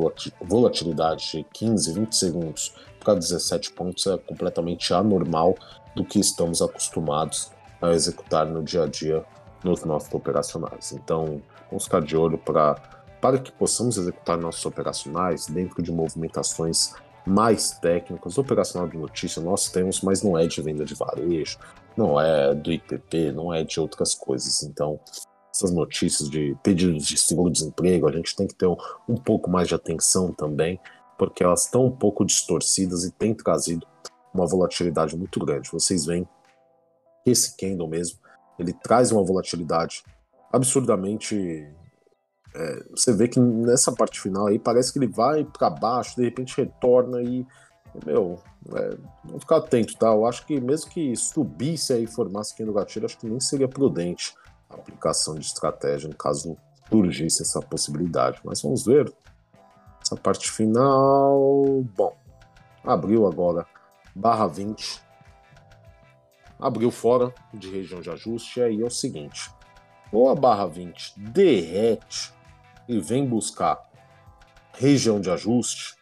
volatilidade de 15, 20 segundos para 17 pontos é completamente anormal do que estamos acostumados a executar no dia a dia nos nossos operacionais. Então, vamos ficar de olho para para que possamos executar nossos operacionais dentro de movimentações mais técnicas. Operacional de notícia nós temos, mas não é de venda de varejo, não é do IPP, não é de outras coisas. Então, essas notícias de pedidos de seguro-desemprego, a gente tem que ter um, um pouco mais de atenção também, porque elas estão um pouco distorcidas e têm trazido uma volatilidade muito grande. Vocês veem que esse candle mesmo, ele traz uma volatilidade absurdamente é, você vê que nessa parte final aí parece que ele vai para baixo, de repente retorna e meu, é, vamos ficar atento, tá? Eu acho que mesmo que subisse aí e formasse quem no gatilho, acho que nem seria prudente a aplicação de estratégia no caso surgisse essa possibilidade. Mas vamos ver. Essa parte final. Bom, abriu agora barra 20. Abriu fora de região de ajuste. E aí é o seguinte: ou a barra 20 derrete e vem buscar região de ajuste,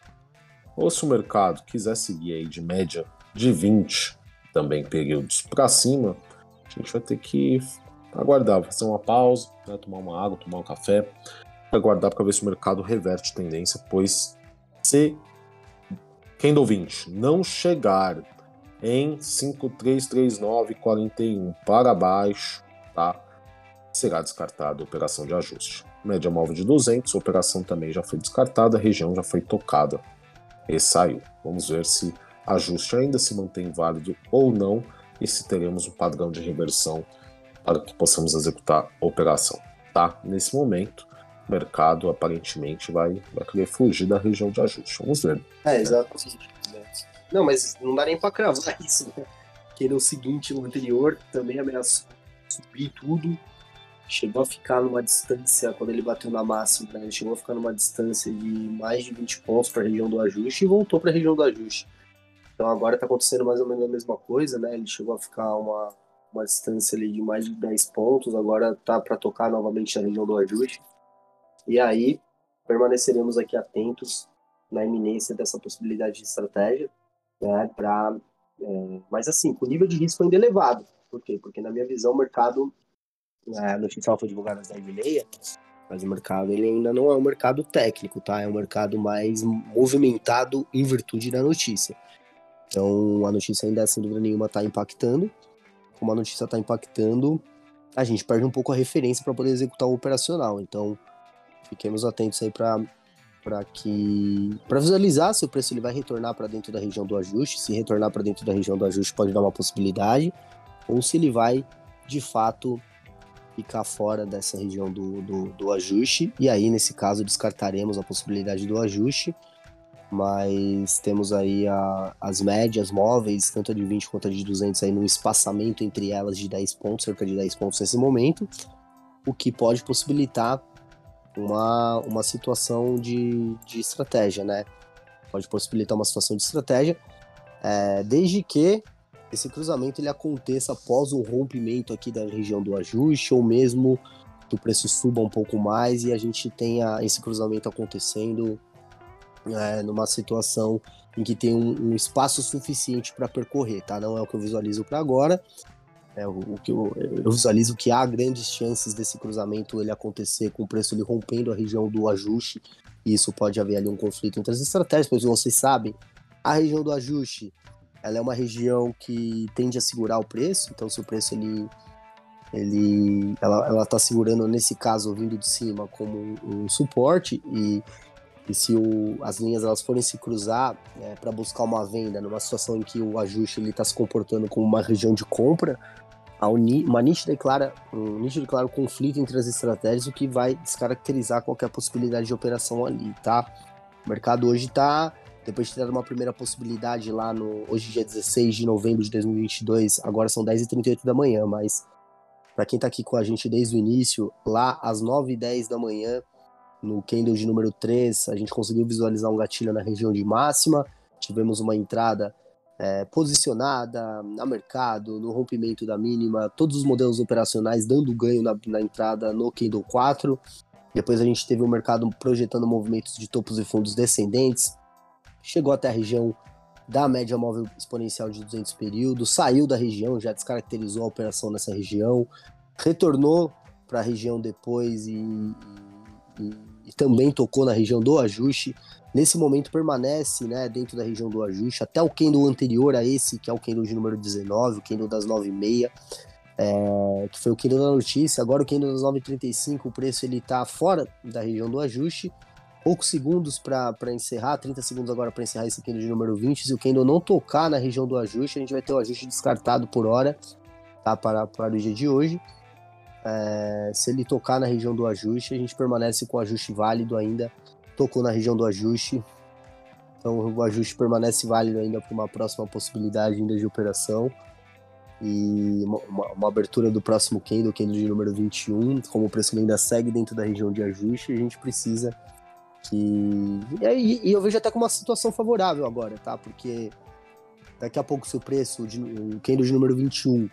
ou se o mercado quiser seguir aí de média de 20 também períodos para cima, a gente vai ter que aguardar, fazer uma pausa, né, tomar uma água, tomar um café, aguardar para ver se o mercado reverte tendência, pois se Candle 20 não chegar em 533941 para baixo, tá? Será descartada a operação de ajuste. Média móvel de 200, a operação também já foi descartada, a região já foi tocada e saiu. Vamos ver se ajuste ainda se mantém válido ou não e se teremos um padrão de reversão para que possamos executar a operação. Tá? Nesse momento, o mercado aparentemente vai, vai querer fugir da região de ajuste. Vamos ver. É, exato. Não, mas não dá nem para cravar isso, né? Porque no seguinte, no anterior, também ameaçou subir tudo. Chegou a ficar numa distância, quando ele bateu na máxima, ele chegou a ficar numa distância de mais de 20 pontos para a região do ajuste e voltou para a região do ajuste. Então agora está acontecendo mais ou menos a mesma coisa, né? Ele chegou a ficar uma, uma distância ali de mais de 10 pontos, agora tá para tocar novamente na região do ajuste. E aí permaneceremos aqui atentos na iminência dessa possibilidade de estratégia, né, para é, mas assim, com nível de risco ainda elevado. Por quê? Porque na minha visão o mercado, é, a notícia foi divulgada às 10h30, mas o mercado ele ainda não é um mercado técnico, tá? É um mercado mais movimentado em virtude da notícia. Então a notícia ainda, sem dúvida nenhuma, está impactando, como a notícia está impactando, a gente perde um pouco a referência para poder executar o operacional. Então, fiquemos atentos aí para para que para visualizar se o preço ele vai retornar para dentro da região do ajuste, se retornar para dentro da região do ajuste pode dar uma possibilidade, ou se ele vai de fato ficar fora dessa região do, do, do ajuste, e aí nesse caso descartaremos a possibilidade do ajuste. Mas temos aí a, as médias móveis, tanto a de 20 quanto a de 200 aí num espaçamento entre elas de 10 pontos, cerca de 10 pontos nesse momento, o que pode possibilitar uma, uma situação de, de estratégia, né? Pode possibilitar uma situação de estratégia, é, desde que esse cruzamento ele aconteça após um rompimento aqui da região do ajuste, ou mesmo que o preço suba um pouco mais e a gente tenha esse cruzamento acontecendo é, numa situação em que tem um, um espaço suficiente para percorrer, tá? Não é o que eu visualizo para agora. É, o, o, que eu, eu, visualizo que há grandes chances desse cruzamento ele acontecer com o preço ele rompendo a região do ajuste. E isso pode haver ali um conflito entre as estratégias, pois vocês sabem, a região do ajuste ela é uma região que tende a segurar o preço. Então, se o preço ele ele ela, ela tá segurando nesse caso vindo de cima como um, um suporte e e se o, as linhas elas forem se cruzar é, para buscar uma venda numa situação em que o ajuste está se comportando como uma região de compra, há uma nítida e clara, um conflito entre as estratégias, o que vai descaracterizar qualquer possibilidade de operação ali, tá? O mercado hoje está, depois de ter dado uma primeira possibilidade lá no, hoje dia 16 de novembro de 2022, agora são 10h38 da manhã, mas para quem está aqui com a gente desde o início, lá às 9h10 da manhã, no candle de número 3, a gente conseguiu visualizar um gatilho na região de máxima, tivemos uma entrada é, posicionada na mercado, no rompimento da mínima, todos os modelos operacionais dando ganho na, na entrada no candle 4. Depois a gente teve o mercado projetando movimentos de topos e fundos descendentes, chegou até a região da média móvel exponencial de 200 períodos, saiu da região, já descaracterizou a operação nessa região, retornou para a região depois e, e e também tocou na região do ajuste. Nesse momento permanece né, dentro da região do ajuste, até o candle anterior a esse, que é o candle de número 19, o candle das 9,6, é, que foi o candle da notícia. Agora o candle das 9,35, o preço ele está fora da região do ajuste poucos segundos para encerrar, 30 segundos agora para encerrar esse candle de número 20. Se o candle não tocar na região do ajuste, a gente vai ter o ajuste descartado por hora tá, para, para o dia de hoje. É, se ele tocar na região do ajuste, a gente permanece com o ajuste válido ainda. Tocou na região do ajuste, então o ajuste permanece válido ainda para uma próxima possibilidade ainda de operação. E uma, uma, abertura do próximo candle, candle de número 21, como o preço ainda segue dentro da região de ajuste, a gente precisa que. E, e eu vejo até como uma situação favorável agora, tá? Porque daqui a pouco, se o preço, de, o candle de número 21,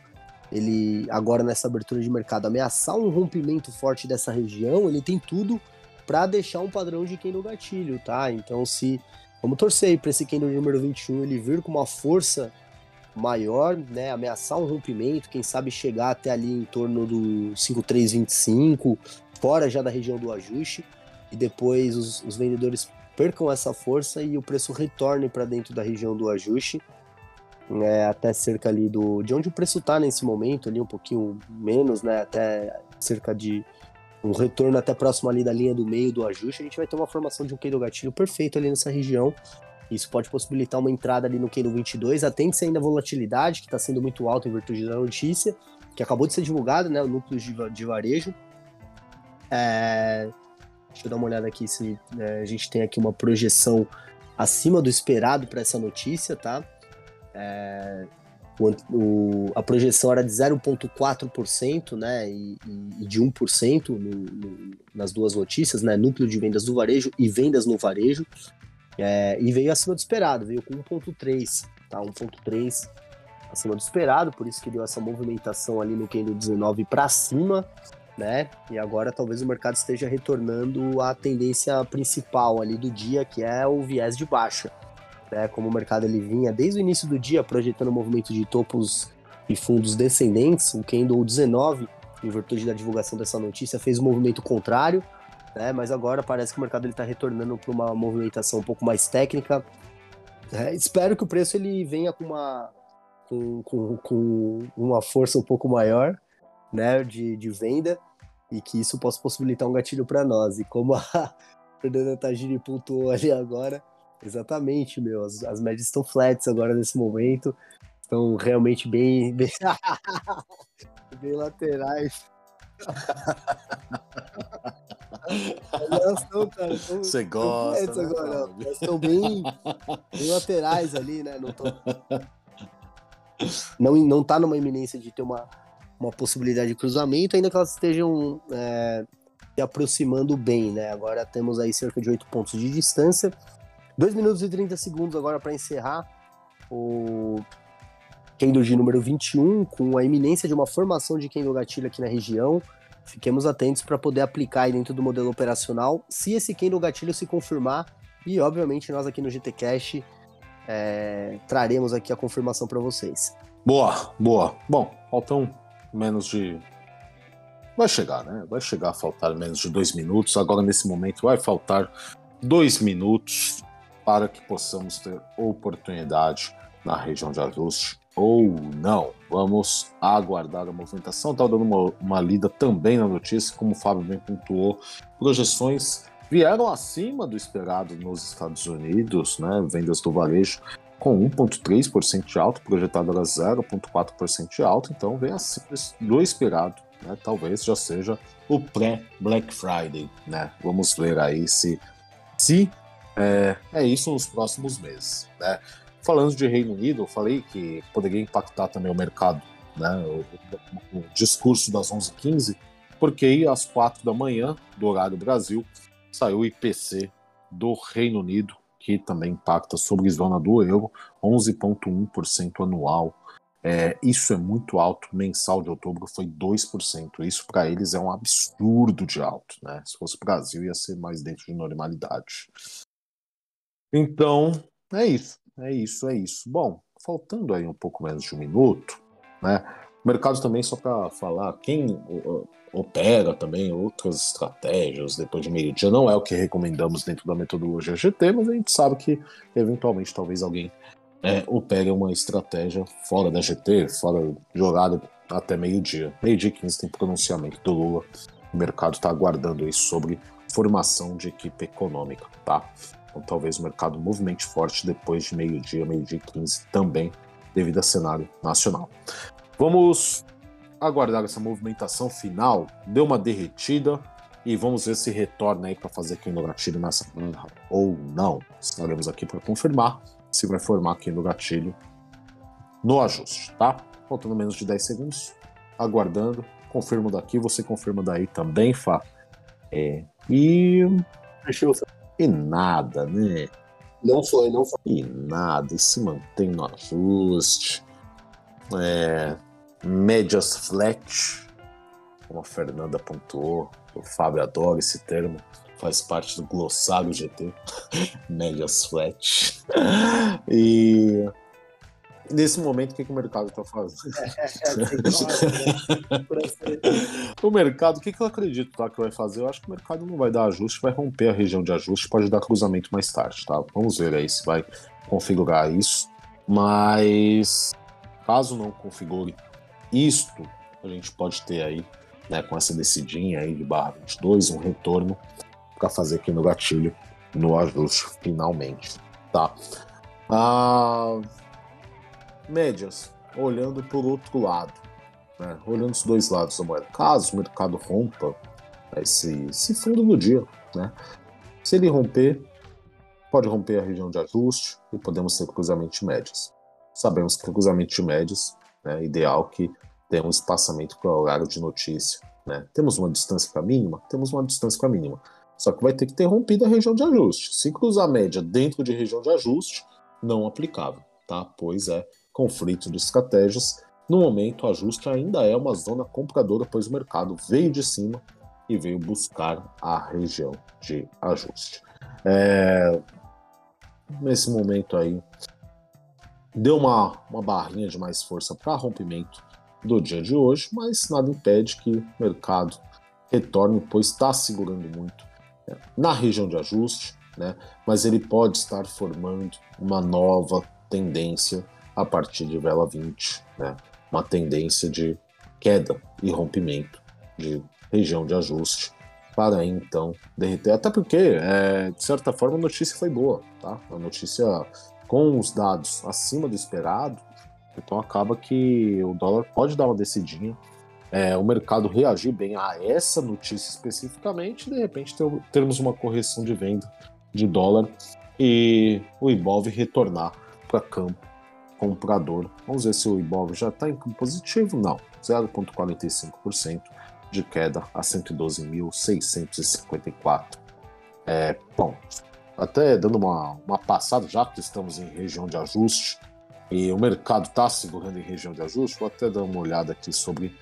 ele agora nessa abertura de mercado ameaçar um rompimento forte dessa região, ele tem tudo para deixar um padrão de candle gatilho, tá? Então, se. Vamos torcer para esse candle de número 21 ele vir com uma força maior, né, ameaçar um rompimento, quem sabe chegar até ali em torno do 5325, fora já da região do ajuste e depois os, os vendedores percam essa força e o preço retorne para dentro da região do ajuste, né, até cerca ali do de onde o preço está nesse momento, ali um pouquinho menos, né, até cerca de um retorno até próximo ali da linha do meio do ajuste, a gente vai ter uma formação de um candle gatilho perfeito ali nessa região. Isso pode possibilitar uma entrada ali no candle 22, atende-se ainda a volatilidade, que está sendo muito alta em virtude da notícia, que acabou de ser divulgado, né, o núcleo de, de varejo. É, Deixa eu dar uma olhada aqui se é, a gente tem aqui uma projeção acima do esperado para essa notícia, tá? É, o, o, a projeção era de 0,4%, né? E, e, de 1% no, no, nas duas notícias, né? Núcleo de vendas do varejo e vendas no varejo. É, e veio acima do esperado, veio com 1,3, tá? 1,3 acima do esperado, por isso que deu essa movimentação ali no candle 19 para cima né? E agora talvez o mercado esteja retornando à tendência principal ali do dia, que é o viés de baixa. Né? Como o mercado ele vinha desde o início do dia projetando movimento de topos e fundos descendentes, o candle 19, em virtude da divulgação dessa notícia, fez um movimento contrário, né? Mas agora parece que o mercado está retornando para uma movimentação um pouco mais técnica. É, espero que o preço ele venha com uma com, com, com uma força um pouco maior, né, de, de venda e que isso possa possibilitar um gatilho para nós. E como a Fernanda Tagiri pontuou ali agora, exatamente, meu, as, as médias estão flats agora nesse momento, estão realmente bem, bem, bem laterais. Elas estão, cara. Você gosta. Né, agora, elas estão bem, bem laterais ali, né? Não, tão... não, não tá numa iminência de ter uma uma possibilidade de cruzamento, ainda que elas estejam é, se aproximando bem, né? Agora temos aí cerca de 8 pontos de distância. 2 minutos e 30 segundos agora para encerrar o Kendo de número 21, com a iminência de uma formação de Kendo gatilho aqui na região. Fiquemos atentos para poder aplicar aí dentro do modelo operacional, se esse Kendo gatilho se confirmar. E, obviamente, nós aqui no GTCast é, traremos aqui a confirmação para vocês. Boa, boa. Bom, faltam menos de. Vai chegar, né? Vai chegar a faltar menos de dois minutos. Agora, nesse momento, vai faltar dois minutos para que possamos ter oportunidade na região de ajuste ou não. Vamos aguardar a movimentação. Estava dando uma, uma lida também na notícia, como o Fábio bem pontuou. Projeções vieram acima do esperado nos Estados Unidos, né? Vendas do varejo com 1,3% de alto, projetado era 0,4% de alto, então vem acima do esperado. Né? Talvez já seja o pré-Black Friday. Né? Vamos ver aí se, se é, é isso nos próximos meses. Né? Falando de Reino Unido, eu falei que poderia impactar também o mercado, né? o, o, o discurso das 11h15, porque às 4 da manhã, do horário Brasil, saiu o IPC do Reino Unido, que também impacta sobre a zona do euro, 11,1% anual. É, isso é muito alto. Mensal de outubro foi 2%. Isso para eles é um absurdo de alto. Né? Se fosse Brasil, ia ser mais dentro de normalidade. Então, é isso. É isso, é isso. Bom, faltando aí um pouco menos de um minuto, né? Mercado também, só para falar, quem opera também outras estratégias depois de meio-dia. Não é o que recomendamos dentro da metodologia GT, mas a gente sabe que eventualmente talvez alguém é, opere uma estratégia fora da GT, fora jogada até meio-dia. Meio-dia 15 tem pronunciamento do Lula. O mercado está aguardando isso sobre formação de equipe econômica, tá? Então talvez o mercado movimente forte depois de meio-dia, meio-dia e 15 também, devido a cenário nacional. Vamos aguardar essa movimentação final, deu uma derretida e vamos ver se retorna aí para fazer no gatilho nessa ou não. Estaremos aqui para confirmar se vai formar no gatilho no ajuste, tá? Faltando menos de 10 segundos, aguardando, confirmo daqui, você confirma daí também, Fá. É, e. E nada, né? Não foi, não foi. E nada, e se mantém no ajuste. É, médias flat, como a Fernanda pontuou, o Fábio adora esse termo, faz parte do glossário GT, médias flat. E nesse momento, o que, que o mercado está fazendo? o mercado, o que, que eu acredito tá, que vai fazer? Eu acho que o mercado não vai dar ajuste, vai romper a região de ajuste, pode dar cruzamento mais tarde, tá? Vamos ver aí se vai configurar isso. Mas caso não configure isto, a gente pode ter aí, né, com essa descidinha aí de barra 22, um retorno para fazer aqui no gatilho, no ajuste, finalmente, tá? Ah, médias, olhando por outro lado, né, olhando os dois lados da moeda. Caso o mercado rompa esse, esse fundo do dia, né? Se ele romper, pode romper a região de ajuste e podemos ter cruzamento de médias. Sabemos que cruzamento de médias é ideal que tenha um espaçamento para o horário de notícia. Né? Temos uma distância para a mínima? Temos uma distância para a mínima. Só que vai ter que ter rompido a região de ajuste. Se cruzar a média dentro de região de ajuste, não aplicável, tá? Pois é conflito de estratégias. No momento, o ajuste ainda é uma zona compradora, pois o mercado veio de cima e veio buscar a região de ajuste. É... Nesse momento aí, deu uma, uma barrinha de mais força para rompimento do dia de hoje, mas nada impede que o mercado retorne, pois está segurando muito né, na região de ajuste, né, mas ele pode estar formando uma nova tendência a partir de vela 20, né? uma tendência de queda e rompimento de região de ajuste para então derreter. Até porque, é, de certa forma, a notícia foi boa, tá? A notícia com os dados acima do esperado, então acaba que o dólar pode dar uma decidinha, é, o mercado reagir bem a essa notícia especificamente, e de repente ter, termos uma correção de venda de dólar e o Ibov retornar para campo comprador. Vamos ver se o Ibov já está em campo positivo. Não, 0,45% de queda a 112.654 é, pontos. Até dando uma, uma passada, já que estamos em região de ajuste e o mercado está segurando em região de ajuste, vou até dar uma olhada aqui sobre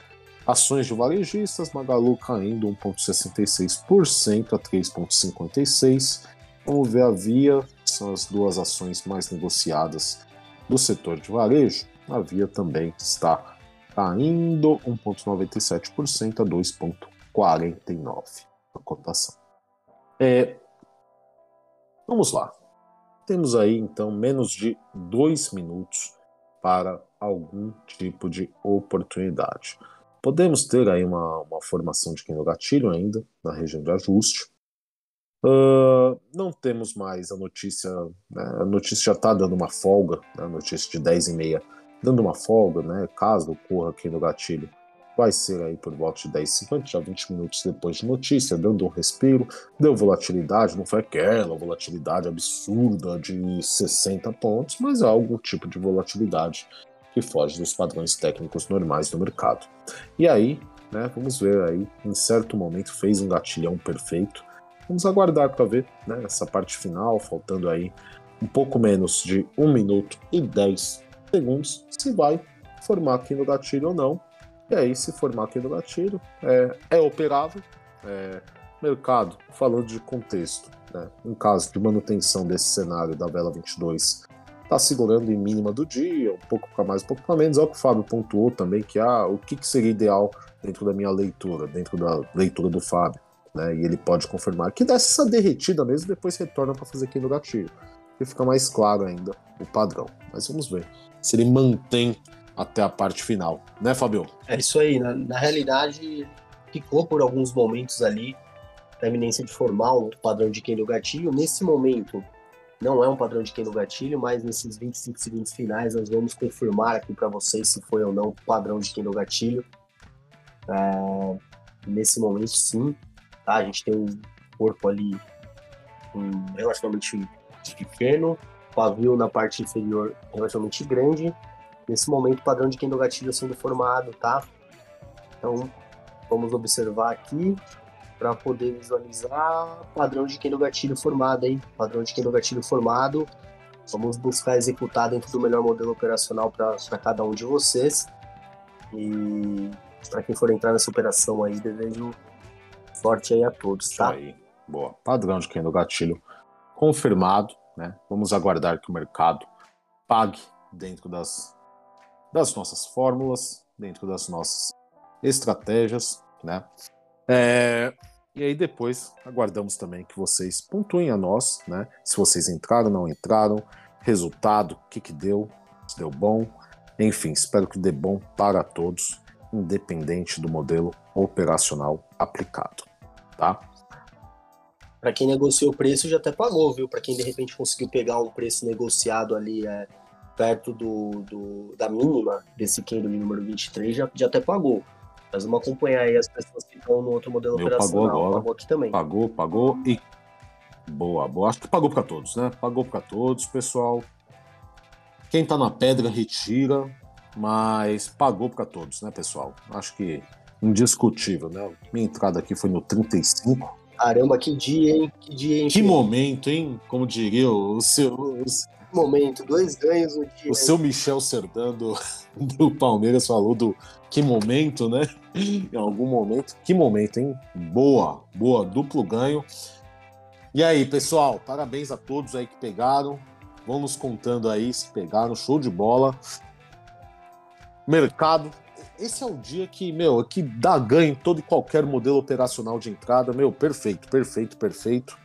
ações de varejistas. Magalu caindo 1,66% a 3,56%. Vamos ver a Via, que são as duas ações mais negociadas do setor de varejo, a Via também está caindo 1,97% a 2,49% a cotação. É, vamos lá. Temos aí então menos de dois minutos para algum tipo de oportunidade. Podemos ter aí uma, uma formação de quem no gatilho ainda na região de ajuste. Uh, não temos mais a notícia, né? a notícia já está dando uma folga, né? a notícia de 10 e meia dando uma folga, né? caso ocorra aqui no gatilho, vai ser aí por volta de 10 50 já 20 minutos depois de notícia, dando um respiro, deu volatilidade, não foi aquela volatilidade absurda de 60 pontos, mas é algum tipo de volatilidade que foge dos padrões técnicos normais do mercado. E aí, né, vamos ver aí, em certo momento fez um gatilhão perfeito, Vamos aguardar para ver né, essa parte final, faltando aí um pouco menos de 1 minuto e 10 segundos, se vai formar aqui no gatilho ou não. E aí, se formar aqui no gatilho, é, é operável. É, mercado, falando de contexto, né, em caso de manutenção desse cenário da vela 22, está segurando em mínima do dia, um pouco para mais, um pouco para menos. É o que o Fábio pontuou também, que ah, o que, que seria ideal dentro da minha leitura, dentro da leitura do Fábio né? E ele pode confirmar que dá essa derretida mesmo, depois retorna para fazer aqui no gatilho. E fica mais claro ainda o padrão. Mas vamos ver se ele mantém até a parte final, né, Fabio? É isso aí. Na, na realidade, ficou por alguns momentos ali na iminência de formar um padrão de candle gatilho. Nesse momento, não é um padrão de candle gatilho, mas nesses 25 segundos finais nós vamos confirmar aqui para vocês se foi ou não padrão de candle gatilho. É, nesse momento, sim. Tá? A gente tem um corpo ali um, relativamente pequeno, pavio na parte inferior relativamente grande. Nesse momento, padrão de candle gatilho sendo formado, tá? Então, vamos observar aqui para poder visualizar padrão de candle gatilho formado, hein? Padrão de candle gatilho formado. Vamos buscar executar dentro do melhor modelo operacional para cada um de vocês. E para quem for entrar nessa operação aí, desejo sorte aí a todos, tá? Isso aí. Boa. Padrão de candle gatilho confirmado, né? Vamos aguardar que o mercado pague dentro das, das nossas fórmulas, dentro das nossas estratégias, né? É, e aí depois aguardamos também que vocês pontuem a nós, né? Se vocês entraram, não entraram, resultado, o que que deu, se deu bom, enfim, espero que dê bom para todos, independente do modelo operacional aplicado, tá? Para quem negociou o preço já até pagou, viu? Para quem de repente conseguiu pegar um preço negociado ali é, perto do, do, da mínima desse candle número 23, já, já até pagou. Mas vamos acompanhar aí as pessoas que estão no outro modelo Meu, operacional. Pagou agora. Pagou aqui também. Pagou, pagou e. Boa, boa. Acho que pagou para todos, né? Pagou para todos, pessoal. Quem tá na pedra, retira. Mas pagou para todos, né, pessoal? Acho que indiscutível, né? Minha entrada aqui foi no 35. Caramba, que dia, hein? Que dia, hein? Que momento, hein? Como diria o seu, momento, dois ganhos no dia. O seu Michel Serdan do, Palmeiras falou do que momento, né? em algum momento. Que momento, hein? Boa, boa, duplo ganho. E aí, pessoal, parabéns a todos aí que pegaram. Vão nos contando aí se pegaram, show de bola. Mercado. Esse é o dia que, meu, que dá ganho em todo e qualquer modelo operacional de entrada. Meu, perfeito, perfeito, perfeito.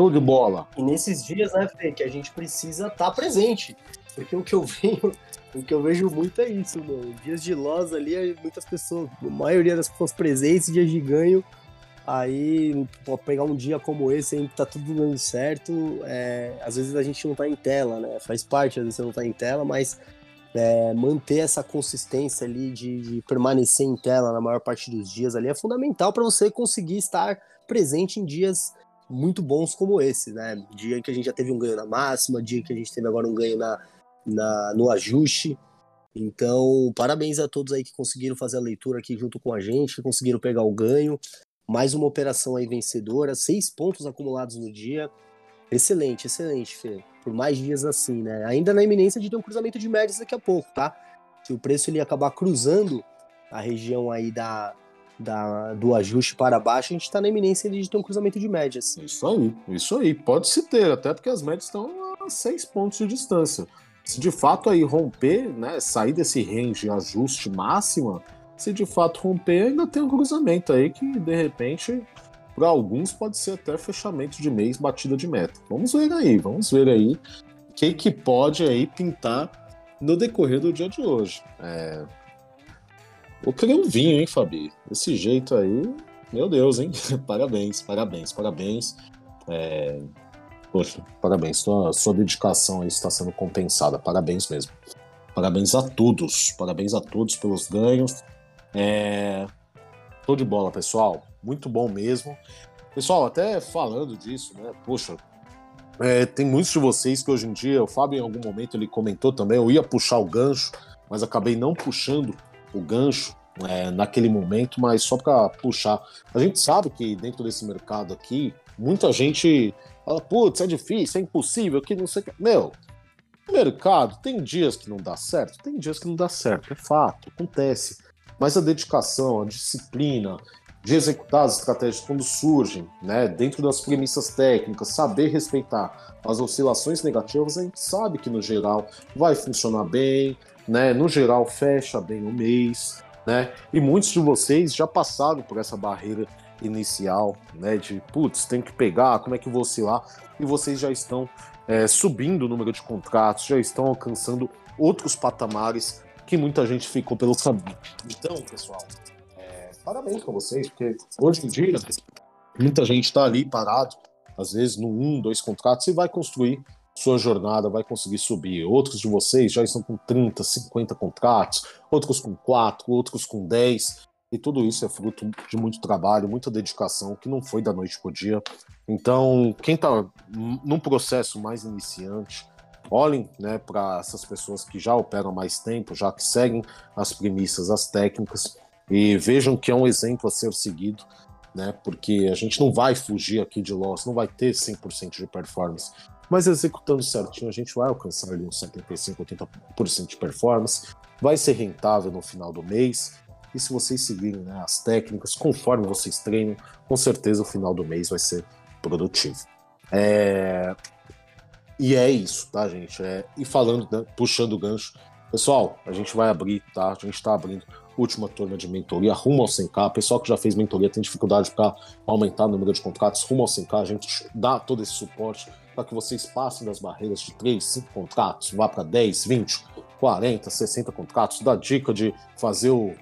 Show de bola. E nesses dias, né, Fê, que a gente precisa estar tá presente. Porque o que eu venho, o que eu vejo muito é isso, mano. Dias de loss ali, muitas pessoas, a maioria das pessoas presentes, dias de ganho. Aí, pode pegar um dia como esse, que tá tudo dando certo, é, às vezes a gente não tá em tela, né? Faz parte, às vezes você não tá em tela, mas é, manter essa consistência ali de, de, permanecer em tela na maior parte dos dias ali é fundamental para você conseguir estar presente em dias muito bons como esse, né? Dia que a gente já teve um ganho na máxima, dia que a gente teve agora um ganho na, na, no ajuste. Então, parabéns a todos aí que conseguiram fazer a leitura aqui junto com a gente, que conseguiram pegar o ganho. Mais uma operação aí vencedora, seis pontos acumulados no dia. Excelente, excelente, Fê. Por mais dias assim, né? Ainda na iminência de ter um cruzamento de médias daqui a pouco, tá? Se o preço ele acabar cruzando a região aí da, da, do ajuste para baixo, a gente está na iminência de ter um cruzamento de médias. Isso aí, isso aí. Pode se ter, até porque as médias estão a seis pontos de distância. Se de fato aí romper, né, sair desse range ajuste máxima, se de fato romper, ainda tem um cruzamento aí que de repente para alguns pode ser até fechamento de mês, batida de meta. Vamos ver aí, vamos ver aí o que, que pode aí pintar no decorrer do dia de hoje. É, Vou querer um vinho, hein, Fabi? Desse jeito aí, meu Deus, hein? parabéns, parabéns, parabéns. É... Poxa, parabéns. Sua, sua dedicação aí está sendo compensada. Parabéns mesmo. Parabéns a todos. Parabéns a todos pelos ganhos. É... Tô de bola, pessoal. Muito bom mesmo. Pessoal, até falando disso, né? Poxa, é, tem muitos de vocês que hoje em dia, o Fábio em algum momento ele comentou também, eu ia puxar o gancho, mas acabei não puxando o gancho é, naquele momento, mas só para puxar. A gente sabe que dentro desse mercado aqui, muita gente fala, putz, é difícil, é impossível, que não sei o que. Meu, mercado tem dias que não dá certo, tem dias que não dá certo, é fato, acontece. Mas a dedicação, a disciplina de executar as estratégias quando surgem, né, dentro das premissas técnicas, saber respeitar as oscilações negativas, a gente sabe que no geral vai funcionar bem, né? No geral, fecha bem o mês, né? E muitos de vocês já passaram por essa barreira inicial, né? De putz, tem que pegar, como é que vou oscilar? E vocês já estão é, subindo o número de contratos, já estão alcançando outros patamares que muita gente ficou pelo caminho. Então, pessoal, é, parabéns para vocês, porque hoje em dia Muita gente está ali parado, às vezes no um, dois contratos, e vai construir sua jornada, vai conseguir subir. Outros de vocês já estão com 30, 50 contratos, outros com 4, outros com 10. E tudo isso é fruto de muito trabalho, muita dedicação, que não foi da noite para o dia. Então, quem está num processo mais iniciante, olhem né, para essas pessoas que já operam mais tempo, já que seguem as premissas, as técnicas, e vejam que é um exemplo a ser seguido, né, porque a gente não vai fugir aqui de loss, não vai ter 100% de performance, mas executando certinho a gente vai alcançar ali uns 75, 80% de performance, vai ser rentável no final do mês, e se vocês seguirem né, as técnicas, conforme vocês treinam, com certeza o final do mês vai ser produtivo. É... E é isso, tá, gente? É... E falando, né, puxando o gancho, pessoal, a gente vai abrir, tá? A gente está abrindo última turma de mentoria rumo ao 100k. Pessoal que já fez mentoria tem dificuldade para aumentar o número de contratos rumo ao 100k. A gente dá todo esse suporte para que vocês passem das barreiras de 3, 5 contratos, vá para 10, 20, 40, 60 contratos. Dá dica de fazer o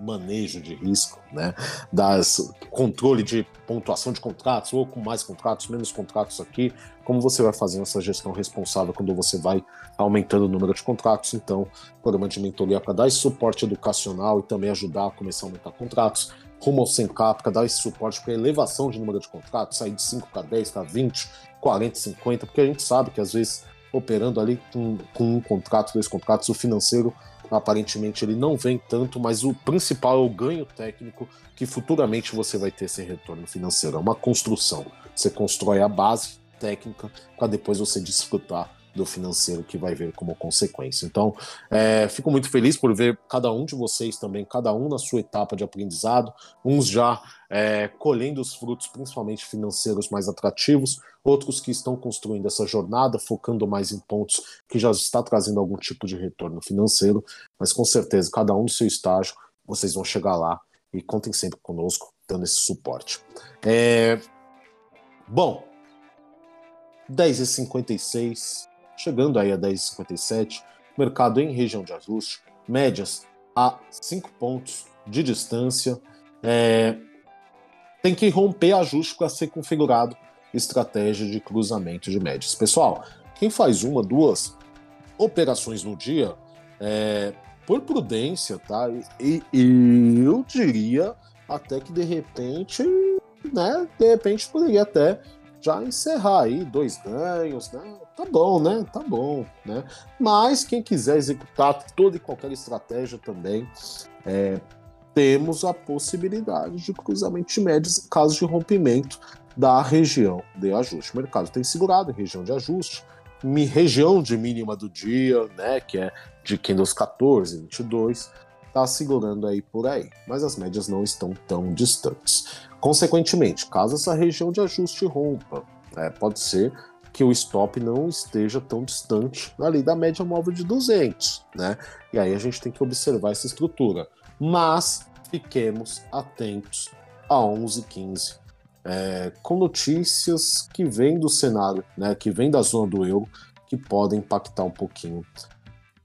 manejo de risco, né? Das controle de pontuação de contratos, ou com mais contratos, menos contratos aqui, como você vai fazendo essa gestão responsável quando você vai aumentando o número de contratos. Então, programa de mentoria para dar esse suporte educacional e também ajudar a começar a aumentar contratos, rumo ao 100K para dar esse suporte para elevação de número de contratos, sair de 5 para 10, para 20, 40, 50, porque a gente sabe que às vezes operando ali com, com um contrato, dois contratos, o financeiro aparentemente ele não vem tanto, mas o principal é o ganho técnico que futuramente você vai ter esse retorno financeiro. É uma construção. Você constrói a base técnica para depois você desfrutar do financeiro que vai vir como consequência. Então, é, fico muito feliz por ver cada um de vocês também, cada um na sua etapa de aprendizado, uns já é, colhendo os frutos, principalmente financeiros mais atrativos, outros que estão construindo essa jornada, focando mais em pontos que já está trazendo algum tipo de retorno financeiro, mas com certeza, cada um no seu estágio, vocês vão chegar lá e contem sempre conosco, dando esse suporte. É... Bom, 10h56, chegando aí a 10,57, mercado em região de ajuste, médias a 5 pontos de distância. É, tem que romper ajuste para ser configurado estratégia de cruzamento de médias. Pessoal, quem faz uma, duas operações no dia, é, por prudência, tá? E, e eu diria até que de repente, né? De repente poderia até já encerrar aí dois ganhos, né? Tá bom, né? Tá bom, né? Mas quem quiser executar toda e qualquer estratégia também, é, temos a possibilidade de cruzamento de médias em caso de rompimento da região de ajuste. O mercado tem segurado em região de ajuste, região de mínima do dia, né? Que é de Candles 14, 22, tá segurando aí por aí, mas as médias não estão tão distantes. Consequentemente, caso essa região de ajuste rompa, é, pode ser que o stop não esteja tão distante ali da média móvel de 200, né? E aí a gente tem que observar essa estrutura. Mas fiquemos atentos a 11,15, é, com notícias que vêm do cenário, né? Que vêm da zona do euro, que podem impactar um pouquinho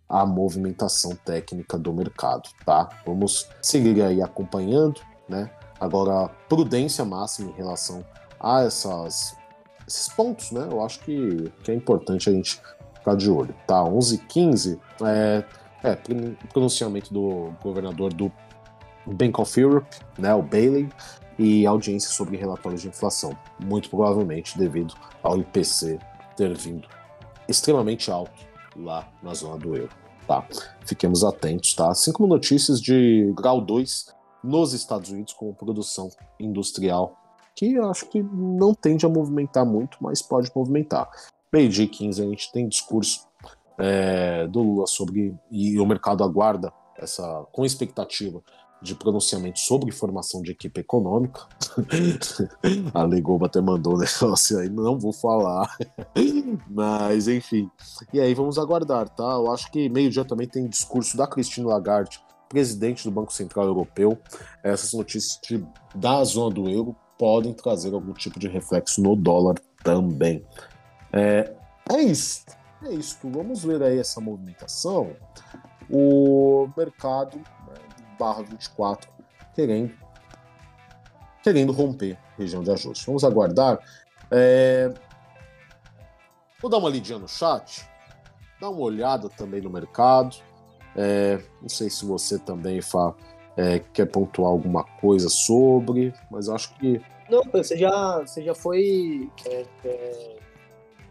a movimentação técnica do mercado, tá? Vamos seguir aí acompanhando, né? Agora, prudência máxima em relação a essas, esses pontos, né? Eu acho que, que é importante a gente ficar de olho, tá? 11 15 é, é pronunciamento do governador do Bank of Europe, né? O Bailey, e audiência sobre relatórios de inflação, muito provavelmente devido ao IPC ter vindo extremamente alto lá na zona do euro. Tá? Fiquemos atentos, tá? Como notícias de grau 2 nos Estados Unidos com produção industrial, que eu acho que não tende a movimentar muito, mas pode movimentar. Meio-dia 15 a gente tem discurso é, do Lula sobre, e o mercado aguarda essa com expectativa de pronunciamento sobre formação de equipe econômica. a Legoba até mandou um negócio aí, não vou falar. Mas, enfim. E aí vamos aguardar, tá? Eu acho que meio-dia também tem discurso da Cristina Lagarde presidente do Banco Central Europeu, essas notícias de, da zona do euro podem trazer algum tipo de reflexo no dólar também. É, é isso. É isso. Vamos ver aí essa movimentação. O mercado, né, barra 24, querendo, querendo romper região de ajuste. Vamos aguardar. É... Vou dar uma lidinha no chat, dar uma olhada também no mercado. É... Não sei se você também Fá, é, quer pontuar alguma coisa sobre, mas acho que. Não, você já, você já foi é, é,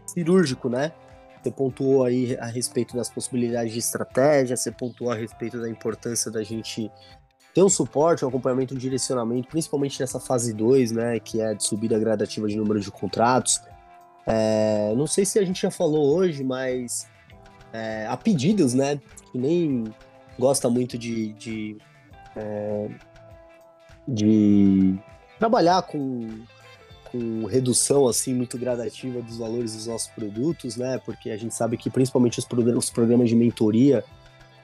cirúrgico, né? Você pontuou aí a respeito das possibilidades de estratégia, você pontuou a respeito da importância da gente ter um suporte, um acompanhamento, um direcionamento, principalmente nessa fase 2, né, que é de subida gradativa de número de contratos. É, não sei se a gente já falou hoje, mas é, há pedidos, né, que nem gosta muito de, de, é, de trabalhar com com redução assim muito gradativa dos valores dos nossos produtos, né? Porque a gente sabe que principalmente os, os programas de mentoria,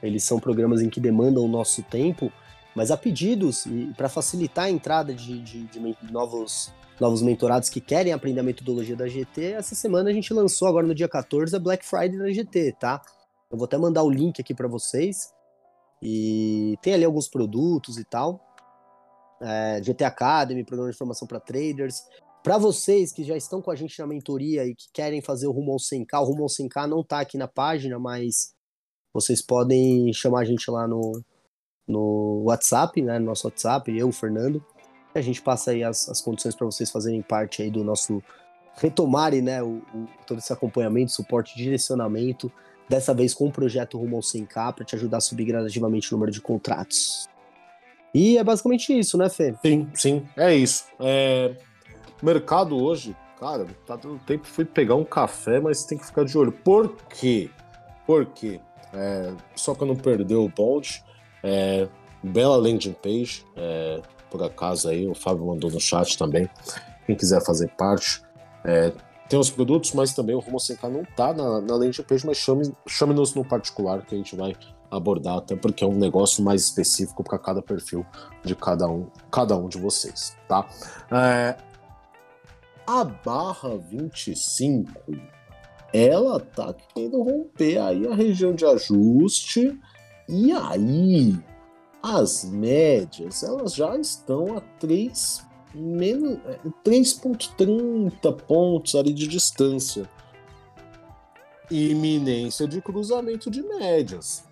eles são programas em que demandam o nosso tempo, mas há pedidos e para facilitar a entrada de, de, de, novos novos mentorados que querem aprender a metodologia da GT, essa semana a gente lançou agora no dia 14 a Black Friday da GT, tá? Eu vou até mandar o link aqui para vocês. E tem ali alguns produtos e tal. É, GT Academy, programa de formação para traders. Para vocês que já estão com a gente na mentoria e que querem fazer o Rumo ao 100K, o Rumo ao 100K não está aqui na página, mas vocês podem chamar a gente lá no, no WhatsApp, né, no nosso WhatsApp, eu, o Fernando, a gente passa aí as, as condições para vocês fazerem parte aí do nosso retomarem, né, o, o, todo esse acompanhamento, suporte, direcionamento, dessa vez com o projeto Rumo ao 100K para te ajudar a subir gradativamente o número de contratos. E é basicamente isso, né, Fê? Sim, sim, é isso. É, mercado hoje, cara, tá dando tempo, fui pegar um café, mas tem que ficar de olho. Por quê? Por quê? É, só para não perder o bonde, é, bela landing page, é, por acaso aí, o Fábio mandou no chat também. Quem quiser fazer parte, é, tem os produtos, mas também o Rumo 100K não tá na, na landing page, mas chame-nos chame no particular que a gente vai abordar, até porque é um negócio mais específico para cada perfil de cada um, cada um de vocês, tá? É, a barra 25, ela tá querendo romper aí a região de ajuste, e aí as médias, elas já estão a 3 3.30 é, pontos ali de distância. Iminência de cruzamento de médias.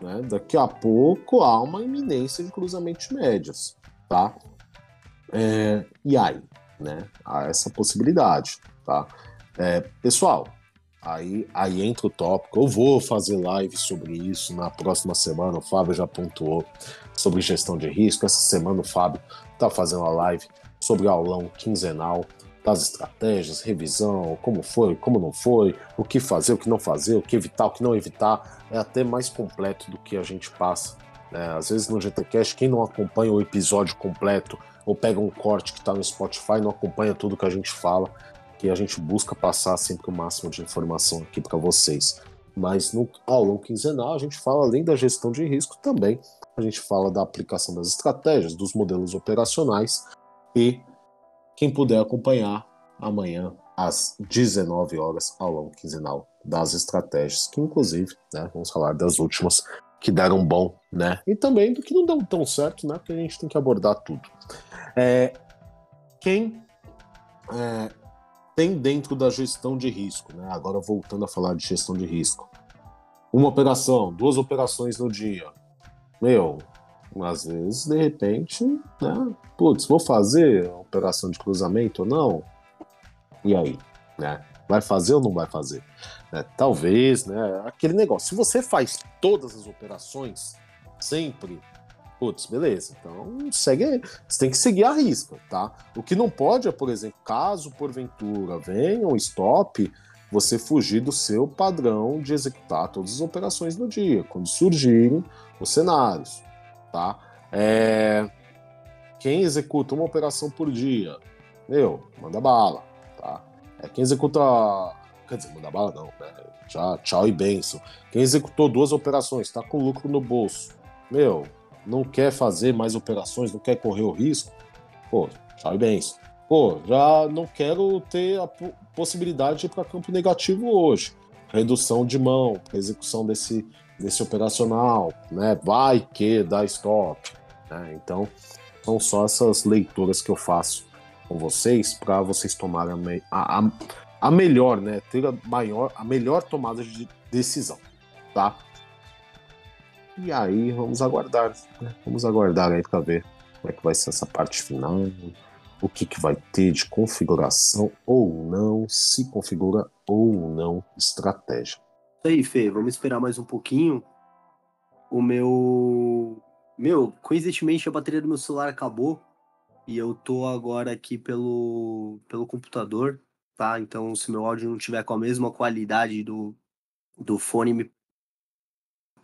Né? Daqui a pouco há uma iminência de cruzamento de médias. Tá? É, e aí? né? Há essa possibilidade, tá? É, pessoal, aí, aí entra o tópico. Eu vou fazer live sobre isso na próxima semana. O Fábio já pontuou sobre gestão de risco. Essa semana o Fábio tá fazendo uma live sobre aulão quinzenal das estratégias, revisão, como foi, como não foi, o que fazer, o que não fazer, o que evitar, o que não evitar. É até mais completo do que a gente passa. Né? Às vezes no GTCast, quem não acompanha o episódio completo ou pega um corte que está no Spotify, não acompanha tudo que a gente fala, que a gente busca passar sempre o máximo de informação aqui para vocês. Mas no aulão quinzenal a gente fala além da gestão de risco também, a gente fala da aplicação das estratégias, dos modelos operacionais e quem puder acompanhar amanhã às 19 horas aulão quinzenal das estratégias, que inclusive, né, vamos falar das últimas que deram bom, né? E também do que não deu tão certo, né? Porque a gente tem que abordar tudo. É, quem é, tem dentro da gestão de risco, né? Agora voltando a falar de gestão de risco. Uma operação, duas operações no dia. Meu, às vezes, de repente, né? Putz, vou fazer operação de cruzamento ou não? E aí, né? Vai fazer ou não vai fazer? É, talvez, né? Aquele negócio. Se você faz todas as operações sempre, putz, beleza. Então segue, você tem que seguir a risca, tá? O que não pode é, por exemplo, caso porventura venha um stop, você fugir do seu padrão de executar todas as operações no dia, quando surgirem os cenários, tá? É... Quem executa uma operação por dia, meu, manda bala, tá? É, quem executa. Quer dizer, manda bala não, né? Já, tchau e benção. Quem executou duas operações, tá com lucro no bolso. Meu, não quer fazer mais operações, não quer correr o risco. Pô, benção. Pô, já não quero ter a possibilidade de ir para campo negativo hoje. Redução de mão, execução desse, desse operacional, né? Vai que dá stop. Né? Então, são só essas leituras que eu faço com vocês para vocês tomarem a, a, a, melhor, né? Ter a maior, a melhor tomada de decisão, tá? E aí vamos aguardar, né? vamos aguardar aí para ver como é que vai ser essa parte final, o que, que vai ter de configuração ou não, se configura ou não estratégia. Aí, Fê, vamos esperar mais um pouquinho. O meu. Meu, coincidentemente a bateria do meu celular acabou e eu tô agora aqui pelo, pelo computador, tá? Então, se meu áudio não tiver com a mesma qualidade do, do fone, me...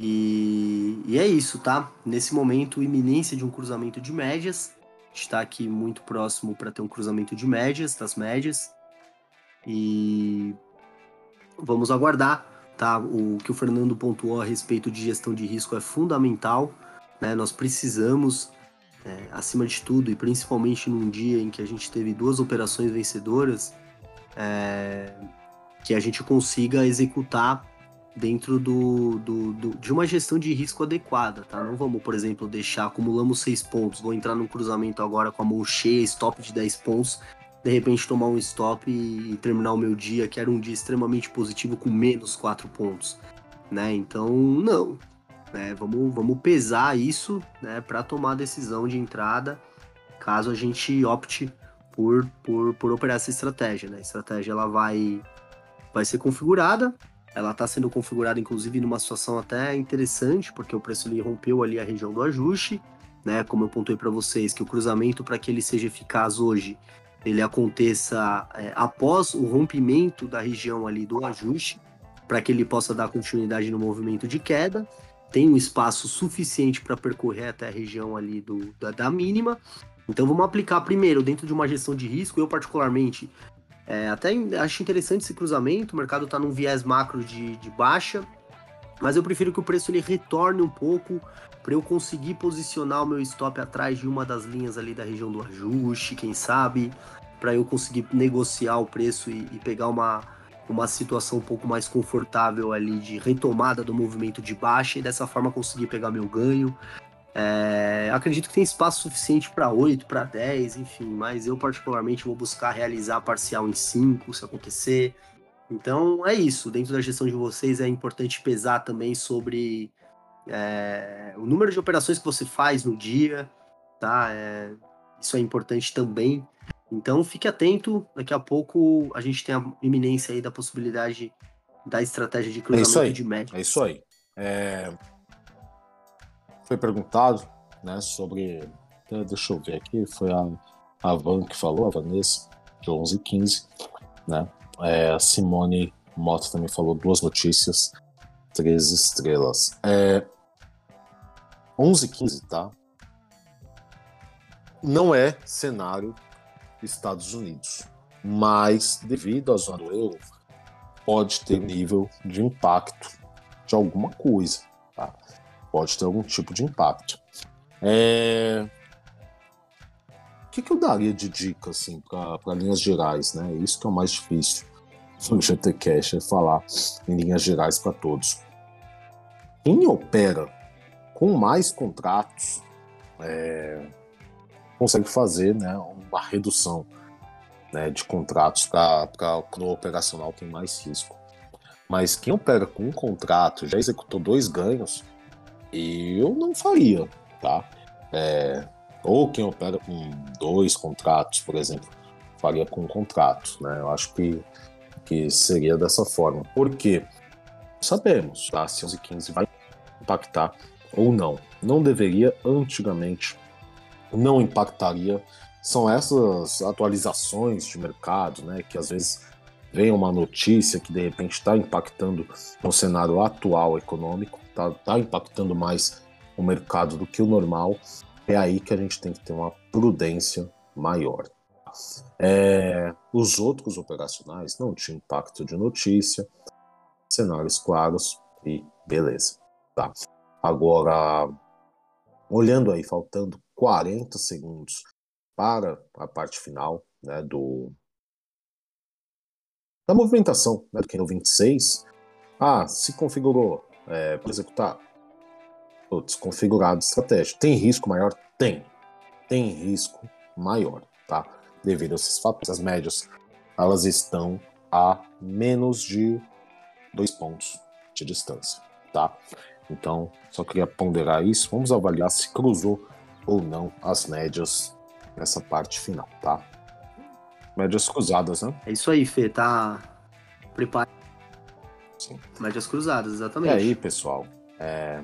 e, e é isso, tá? Nesse momento, iminência de um cruzamento de médias. Está aqui muito próximo para ter um cruzamento de médias, das médias. E vamos aguardar, tá? O que o Fernando pontuou a respeito de gestão de risco é fundamental, né? Nós precisamos é, acima de tudo, e principalmente num dia em que a gente teve duas operações vencedoras, é, que a gente consiga executar dentro do, do, do, de uma gestão de risco adequada, tá? Não vamos, por exemplo, deixar, acumulamos seis pontos, vou entrar num cruzamento agora com a mão cheia, stop de 10 pontos, de repente tomar um stop e, terminar o meu dia, que era um dia extremamente positivo, com menos quatro pontos, né? Então, não, né? Vamos, vamos pesar isso né, para tomar a decisão de entrada, caso a gente opte por, por, por operar essa estratégia. Né? A estratégia ela vai, vai ser configurada, ela está sendo configurada inclusive numa situação até interessante, porque o preço ele rompeu ali a região do ajuste, né? Como eu pontuei para vocês, que o cruzamento para que ele seja eficaz hoje, ele aconteça é, após o rompimento da região ali do ajuste, para que ele possa dar continuidade no movimento de queda tem um espaço suficiente para percorrer até a região ali do, da, da, mínima. Então vamos aplicar primeiro dentro de uma gestão de risco. Eu particularmente é, até acho interessante esse cruzamento. O mercado está num viés macro de, de baixa, mas eu prefiro que o preço ele retorne um pouco para eu conseguir posicionar o meu stop atrás de uma das linhas ali da região do ajuste, quem sabe, para eu conseguir negociar o preço e, e pegar uma uma situação um pouco mais confortável ali de retomada do movimento de baixa e dessa forma conseguir pegar meu ganho. É, acredito que tem espaço suficiente para 8, para 10, enfim, mas eu particularmente vou buscar realizar parcial em 5 se acontecer. Então é isso, dentro da gestão de vocês é importante pesar também sobre é, o número de operações que você faz no dia, tá? É, isso é importante também. Então fique atento, daqui a pouco a gente tem a iminência aí da possibilidade da estratégia de cruzamento é de média. É isso aí. É... Foi perguntado né, sobre. Deixa eu ver aqui, foi a, a Van que falou, a Vanessa, de 11 e 15. Né? É, a Simone Mota também falou duas notícias, três estrelas. É, 11 e 15, tá? Não é cenário Estados Unidos. Mas, devido à zona do euro, pode ter nível de impacto de alguma coisa. Pode ter algum tipo de impacto. É... O que, que eu daria de dica assim, para linhas gerais? Né? Isso que é o mais difícil no GT Cash, é falar em linhas gerais para todos. Quem opera com mais contratos é, consegue fazer né, uma redução né, de contratos para o operacional tem mais risco. Mas quem opera com um contrato já executou dois ganhos, eu não faria, tá? É, ou quem opera com dois contratos, por exemplo, faria com um contrato, né? Eu acho que, que seria dessa forma. Porque sabemos, tá? Se 11 e 15 vai impactar ou não. Não deveria antigamente não impactaria são essas atualizações de mercado, né, que às vezes vem uma notícia que de repente está impactando no cenário atual econômico, está tá impactando mais o mercado do que o normal, é aí que a gente tem que ter uma prudência maior. É, os outros operacionais não tinham impacto de notícia, cenários claros e beleza. Tá. Agora, olhando aí, faltando 40 segundos para a parte final né, do, da movimentação né, do Keno 26. Ah, se configurou é, para executar. Putz, configurado estratégia. Tem risco maior? Tem. Tem risco maior, tá? devido a esses fatores. As médias, elas estão a menos de dois pontos de distância, tá? Então, só queria ponderar isso. Vamos avaliar se cruzou ou não as médias nessa parte final, tá? Médias cruzadas, né? É isso aí, Fê, tá preparado. Sim. Médias cruzadas, exatamente. E aí, pessoal, é...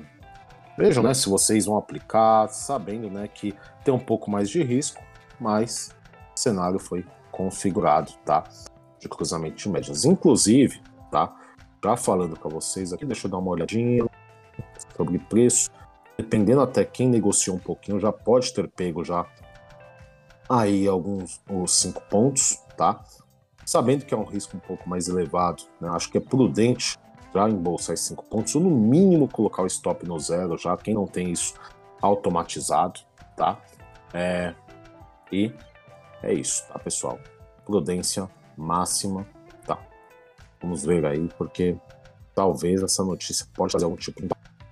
vejam, né, se vocês vão aplicar, sabendo, né, que tem um pouco mais de risco, mas o cenário foi configurado, tá? De cruzamento de médias. Inclusive, tá? Já falando para vocês aqui, deixa eu dar uma olhadinha sobre preço. Dependendo até quem negociou um pouquinho, já pode ter pego já aí alguns os cinco pontos, tá? Sabendo que é um risco um pouco mais elevado, né? acho que é prudente já embolsar esses cinco pontos, ou no mínimo colocar o stop no zero, já quem não tem isso automatizado, tá? É, e é isso, tá, pessoal? Prudência máxima, tá? Vamos ver aí, porque talvez essa notícia pode fazer algum tipo de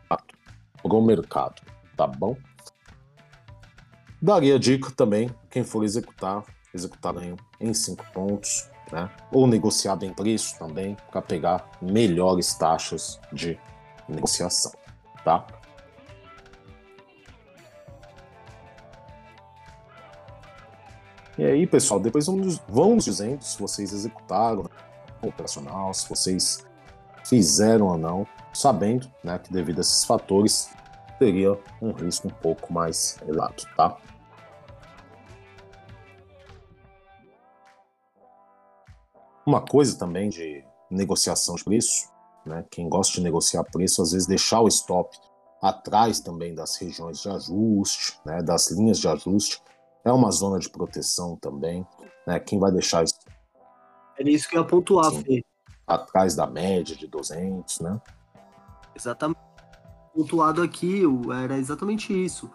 impacto pro mercado, tá bom? Daria dica também, quem for executar, executar em cinco pontos, né? Ou negociado em preço também, para pegar melhores taxas de negociação, tá? E aí, pessoal, depois vamos, vamos dizendo se vocês executaram o operacional, se vocês fizeram ou não, sabendo né, que devido a esses fatores teria um risco um pouco mais elevado, tá? Uma coisa também de negociação de preço, né? Quem gosta de negociar preço, às vezes deixar o stop atrás também das regiões de ajuste, né? Das linhas de ajuste, é uma zona de proteção também, né? Quem vai deixar isso? É isso que eu ia pontuar, Fê. Atrás da média de 200, né? Exatamente. Pontuado aqui era exatamente isso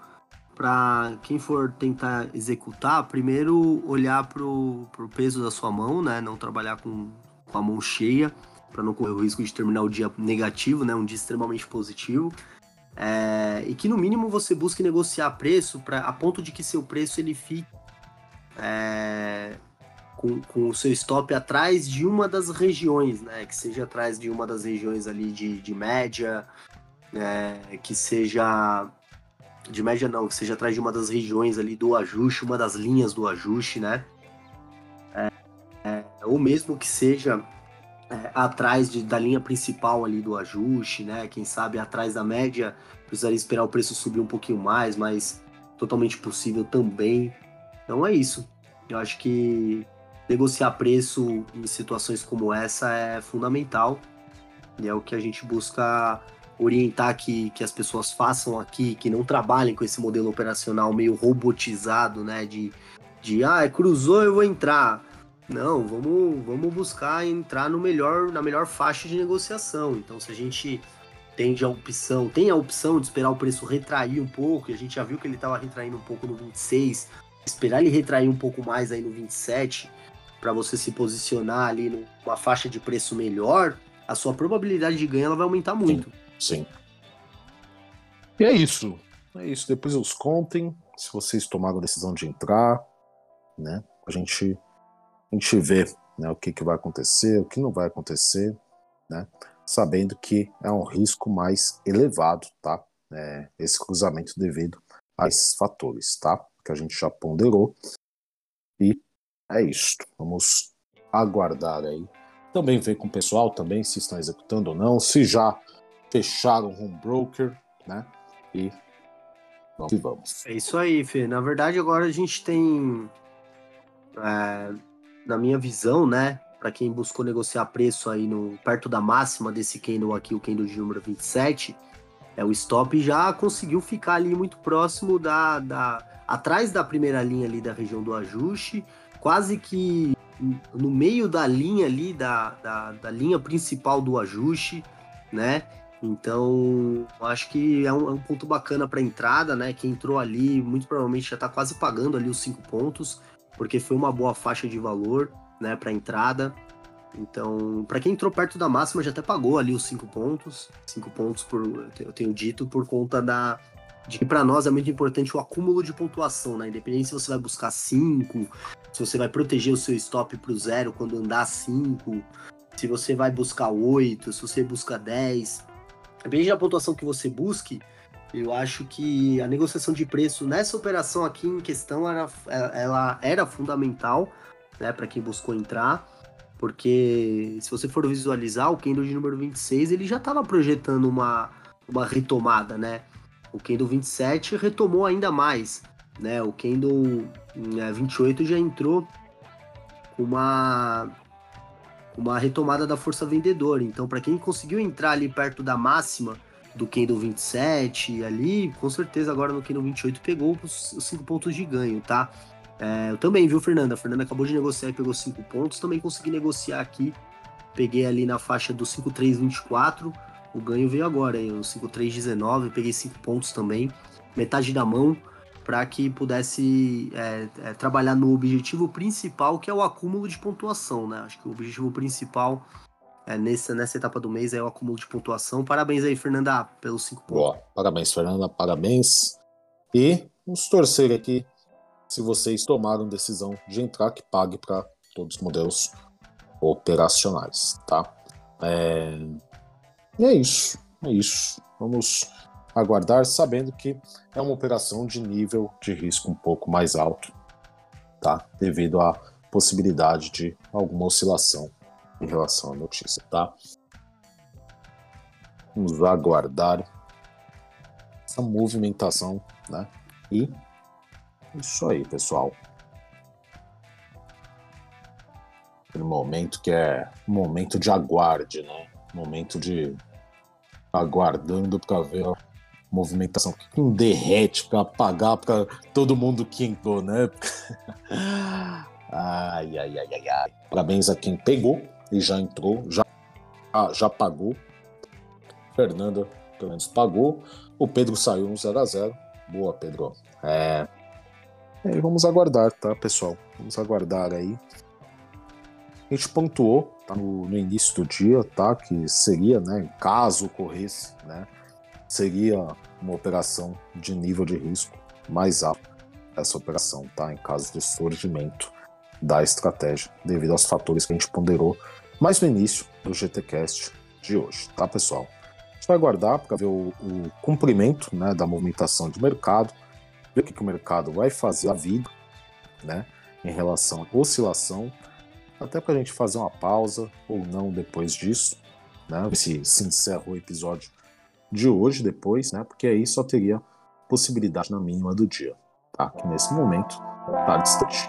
para quem for tentar executar, primeiro olhar para o peso da sua mão, né? Não trabalhar com, com a mão cheia, para não correr o risco de terminar o dia negativo, né? Um dia extremamente positivo. É, e que no mínimo você busque negociar preço pra, a ponto de que seu preço ele fique é, com, com o seu stop atrás de uma das regiões, né? Que seja atrás de uma das regiões ali de, de média, é, que seja de média não, que seja atrás de uma das regiões ali do ajuste, uma das linhas do ajuste, né? É, é, ou mesmo que seja é, atrás de, da linha principal ali do ajuste, né? Quem sabe atrás da média, precisaria esperar o preço subir um pouquinho mais, mas totalmente possível também. Então é isso. Eu acho que negociar preço em situações como essa é fundamental e é o que a gente busca orientar que, que as pessoas façam aqui, que não trabalhem com esse modelo operacional meio robotizado, né? De, de ah, cruzou, eu vou entrar. Não, vamos, vamos buscar entrar no melhor, na melhor faixa de negociação. Então, se a gente tende a opção, tem a opção de esperar o preço retrair um pouco, e a gente já viu que ele estava retraindo um pouco no 26, esperar ele retrair um pouco mais aí no 27, para você se posicionar ali numa faixa de preço melhor, a sua probabilidade de ganho ela vai aumentar muito. Sim. E é isso. É isso. Depois os contem se vocês tomaram a decisão de entrar, né? A gente, a gente vê né, o que, que vai acontecer, o que não vai acontecer, né? Sabendo que é um risco mais elevado, tá? É, esse cruzamento devido a esses fatores, tá? Que a gente já ponderou. E é isso. Vamos aguardar aí. Também ver com o pessoal também se estão executando ou não, se já fecharam o home broker, né? E vamos vamos. É isso aí, Fê. Na verdade, agora a gente tem, é, na minha visão, né? Para quem buscou negociar preço aí no perto da máxima desse candle aqui, o candle de número 27, é o stop já conseguiu ficar ali muito próximo da, da atrás da primeira linha ali da região do ajuste, quase que no meio da linha ali da, da, da linha principal do ajuste, né? Então, acho que é um, é um ponto bacana para entrada, né? Quem entrou ali, muito provavelmente já está quase pagando ali os cinco pontos, porque foi uma boa faixa de valor, né, para entrada. Então, para quem entrou perto da máxima, já até pagou ali os cinco pontos. Cinco pontos, por, eu tenho dito, por conta da, de que para nós é muito importante o acúmulo de pontuação, né? Independente se você vai buscar 5, se você vai proteger o seu stop para o zero quando andar 5, se você vai buscar 8, se você busca 10. Depende da pontuação que você busque, eu acho que a negociação de preço nessa operação aqui em questão era, ela era fundamental né, para quem buscou entrar, porque se você for visualizar, o candle de número 26 ele já estava projetando uma, uma retomada, né? O candle 27 retomou ainda mais, né? O candle né, 28 já entrou uma uma retomada da força vendedora. Então, para quem conseguiu entrar ali perto da máxima do candle 27 ali, com certeza agora no candle 28 pegou os 5 pontos de ganho, tá? É, eu também, viu, Fernanda? A Fernanda acabou de negociar e pegou 5 pontos. Também consegui negociar aqui. Peguei ali na faixa do 5,324. O ganho veio agora, hein? O 5,319. Peguei 5 pontos também. Metade da mão para que pudesse é, é, trabalhar no objetivo principal, que é o acúmulo de pontuação, né? Acho que o objetivo principal é, nessa, nessa etapa do mês é o acúmulo de pontuação. Parabéns aí, Fernanda, pelos cinco pontos. Boa, parabéns, Fernanda, parabéns. E vamos torcer aqui, se vocês tomaram decisão de entrar, que pague para todos os modelos operacionais, tá? É... E é isso, é isso. Vamos aguardar, sabendo que é uma operação de nível de risco um pouco mais alto, tá? Devido à possibilidade de alguma oscilação em relação à notícia, tá? Vamos aguardar essa movimentação, né? E isso aí, pessoal. Aquele momento que é momento de aguarde, né? Momento de aguardando para ver movimentação que um derrete para pagar para todo mundo que entrou, né? ai, ai, ai, ai, ai. Parabéns a quem pegou e já entrou, já, já pagou. Fernanda, pelo menos, pagou. O Pedro saiu no 0x0. Boa, Pedro. É... E vamos aguardar, tá, pessoal? Vamos aguardar aí. A gente pontuou tá, no, no, início do dia, tá? Que seria, né, caso ocorresse, né? Seria uma operação de nível de risco mais alto essa operação, tá? Em caso de surgimento da estratégia, devido aos fatores que a gente ponderou mais no início do GTcast de hoje, tá, pessoal? A gente vai aguardar para ver o, o cumprimento né, da movimentação de mercado, ver o que, que o mercado vai fazer a vida, né, em relação à oscilação, até para a gente fazer uma pausa ou não depois disso, né, se se encerra o episódio de hoje depois, né, porque aí só teria possibilidade na mínima do dia, tá? Que nesse momento tá distante.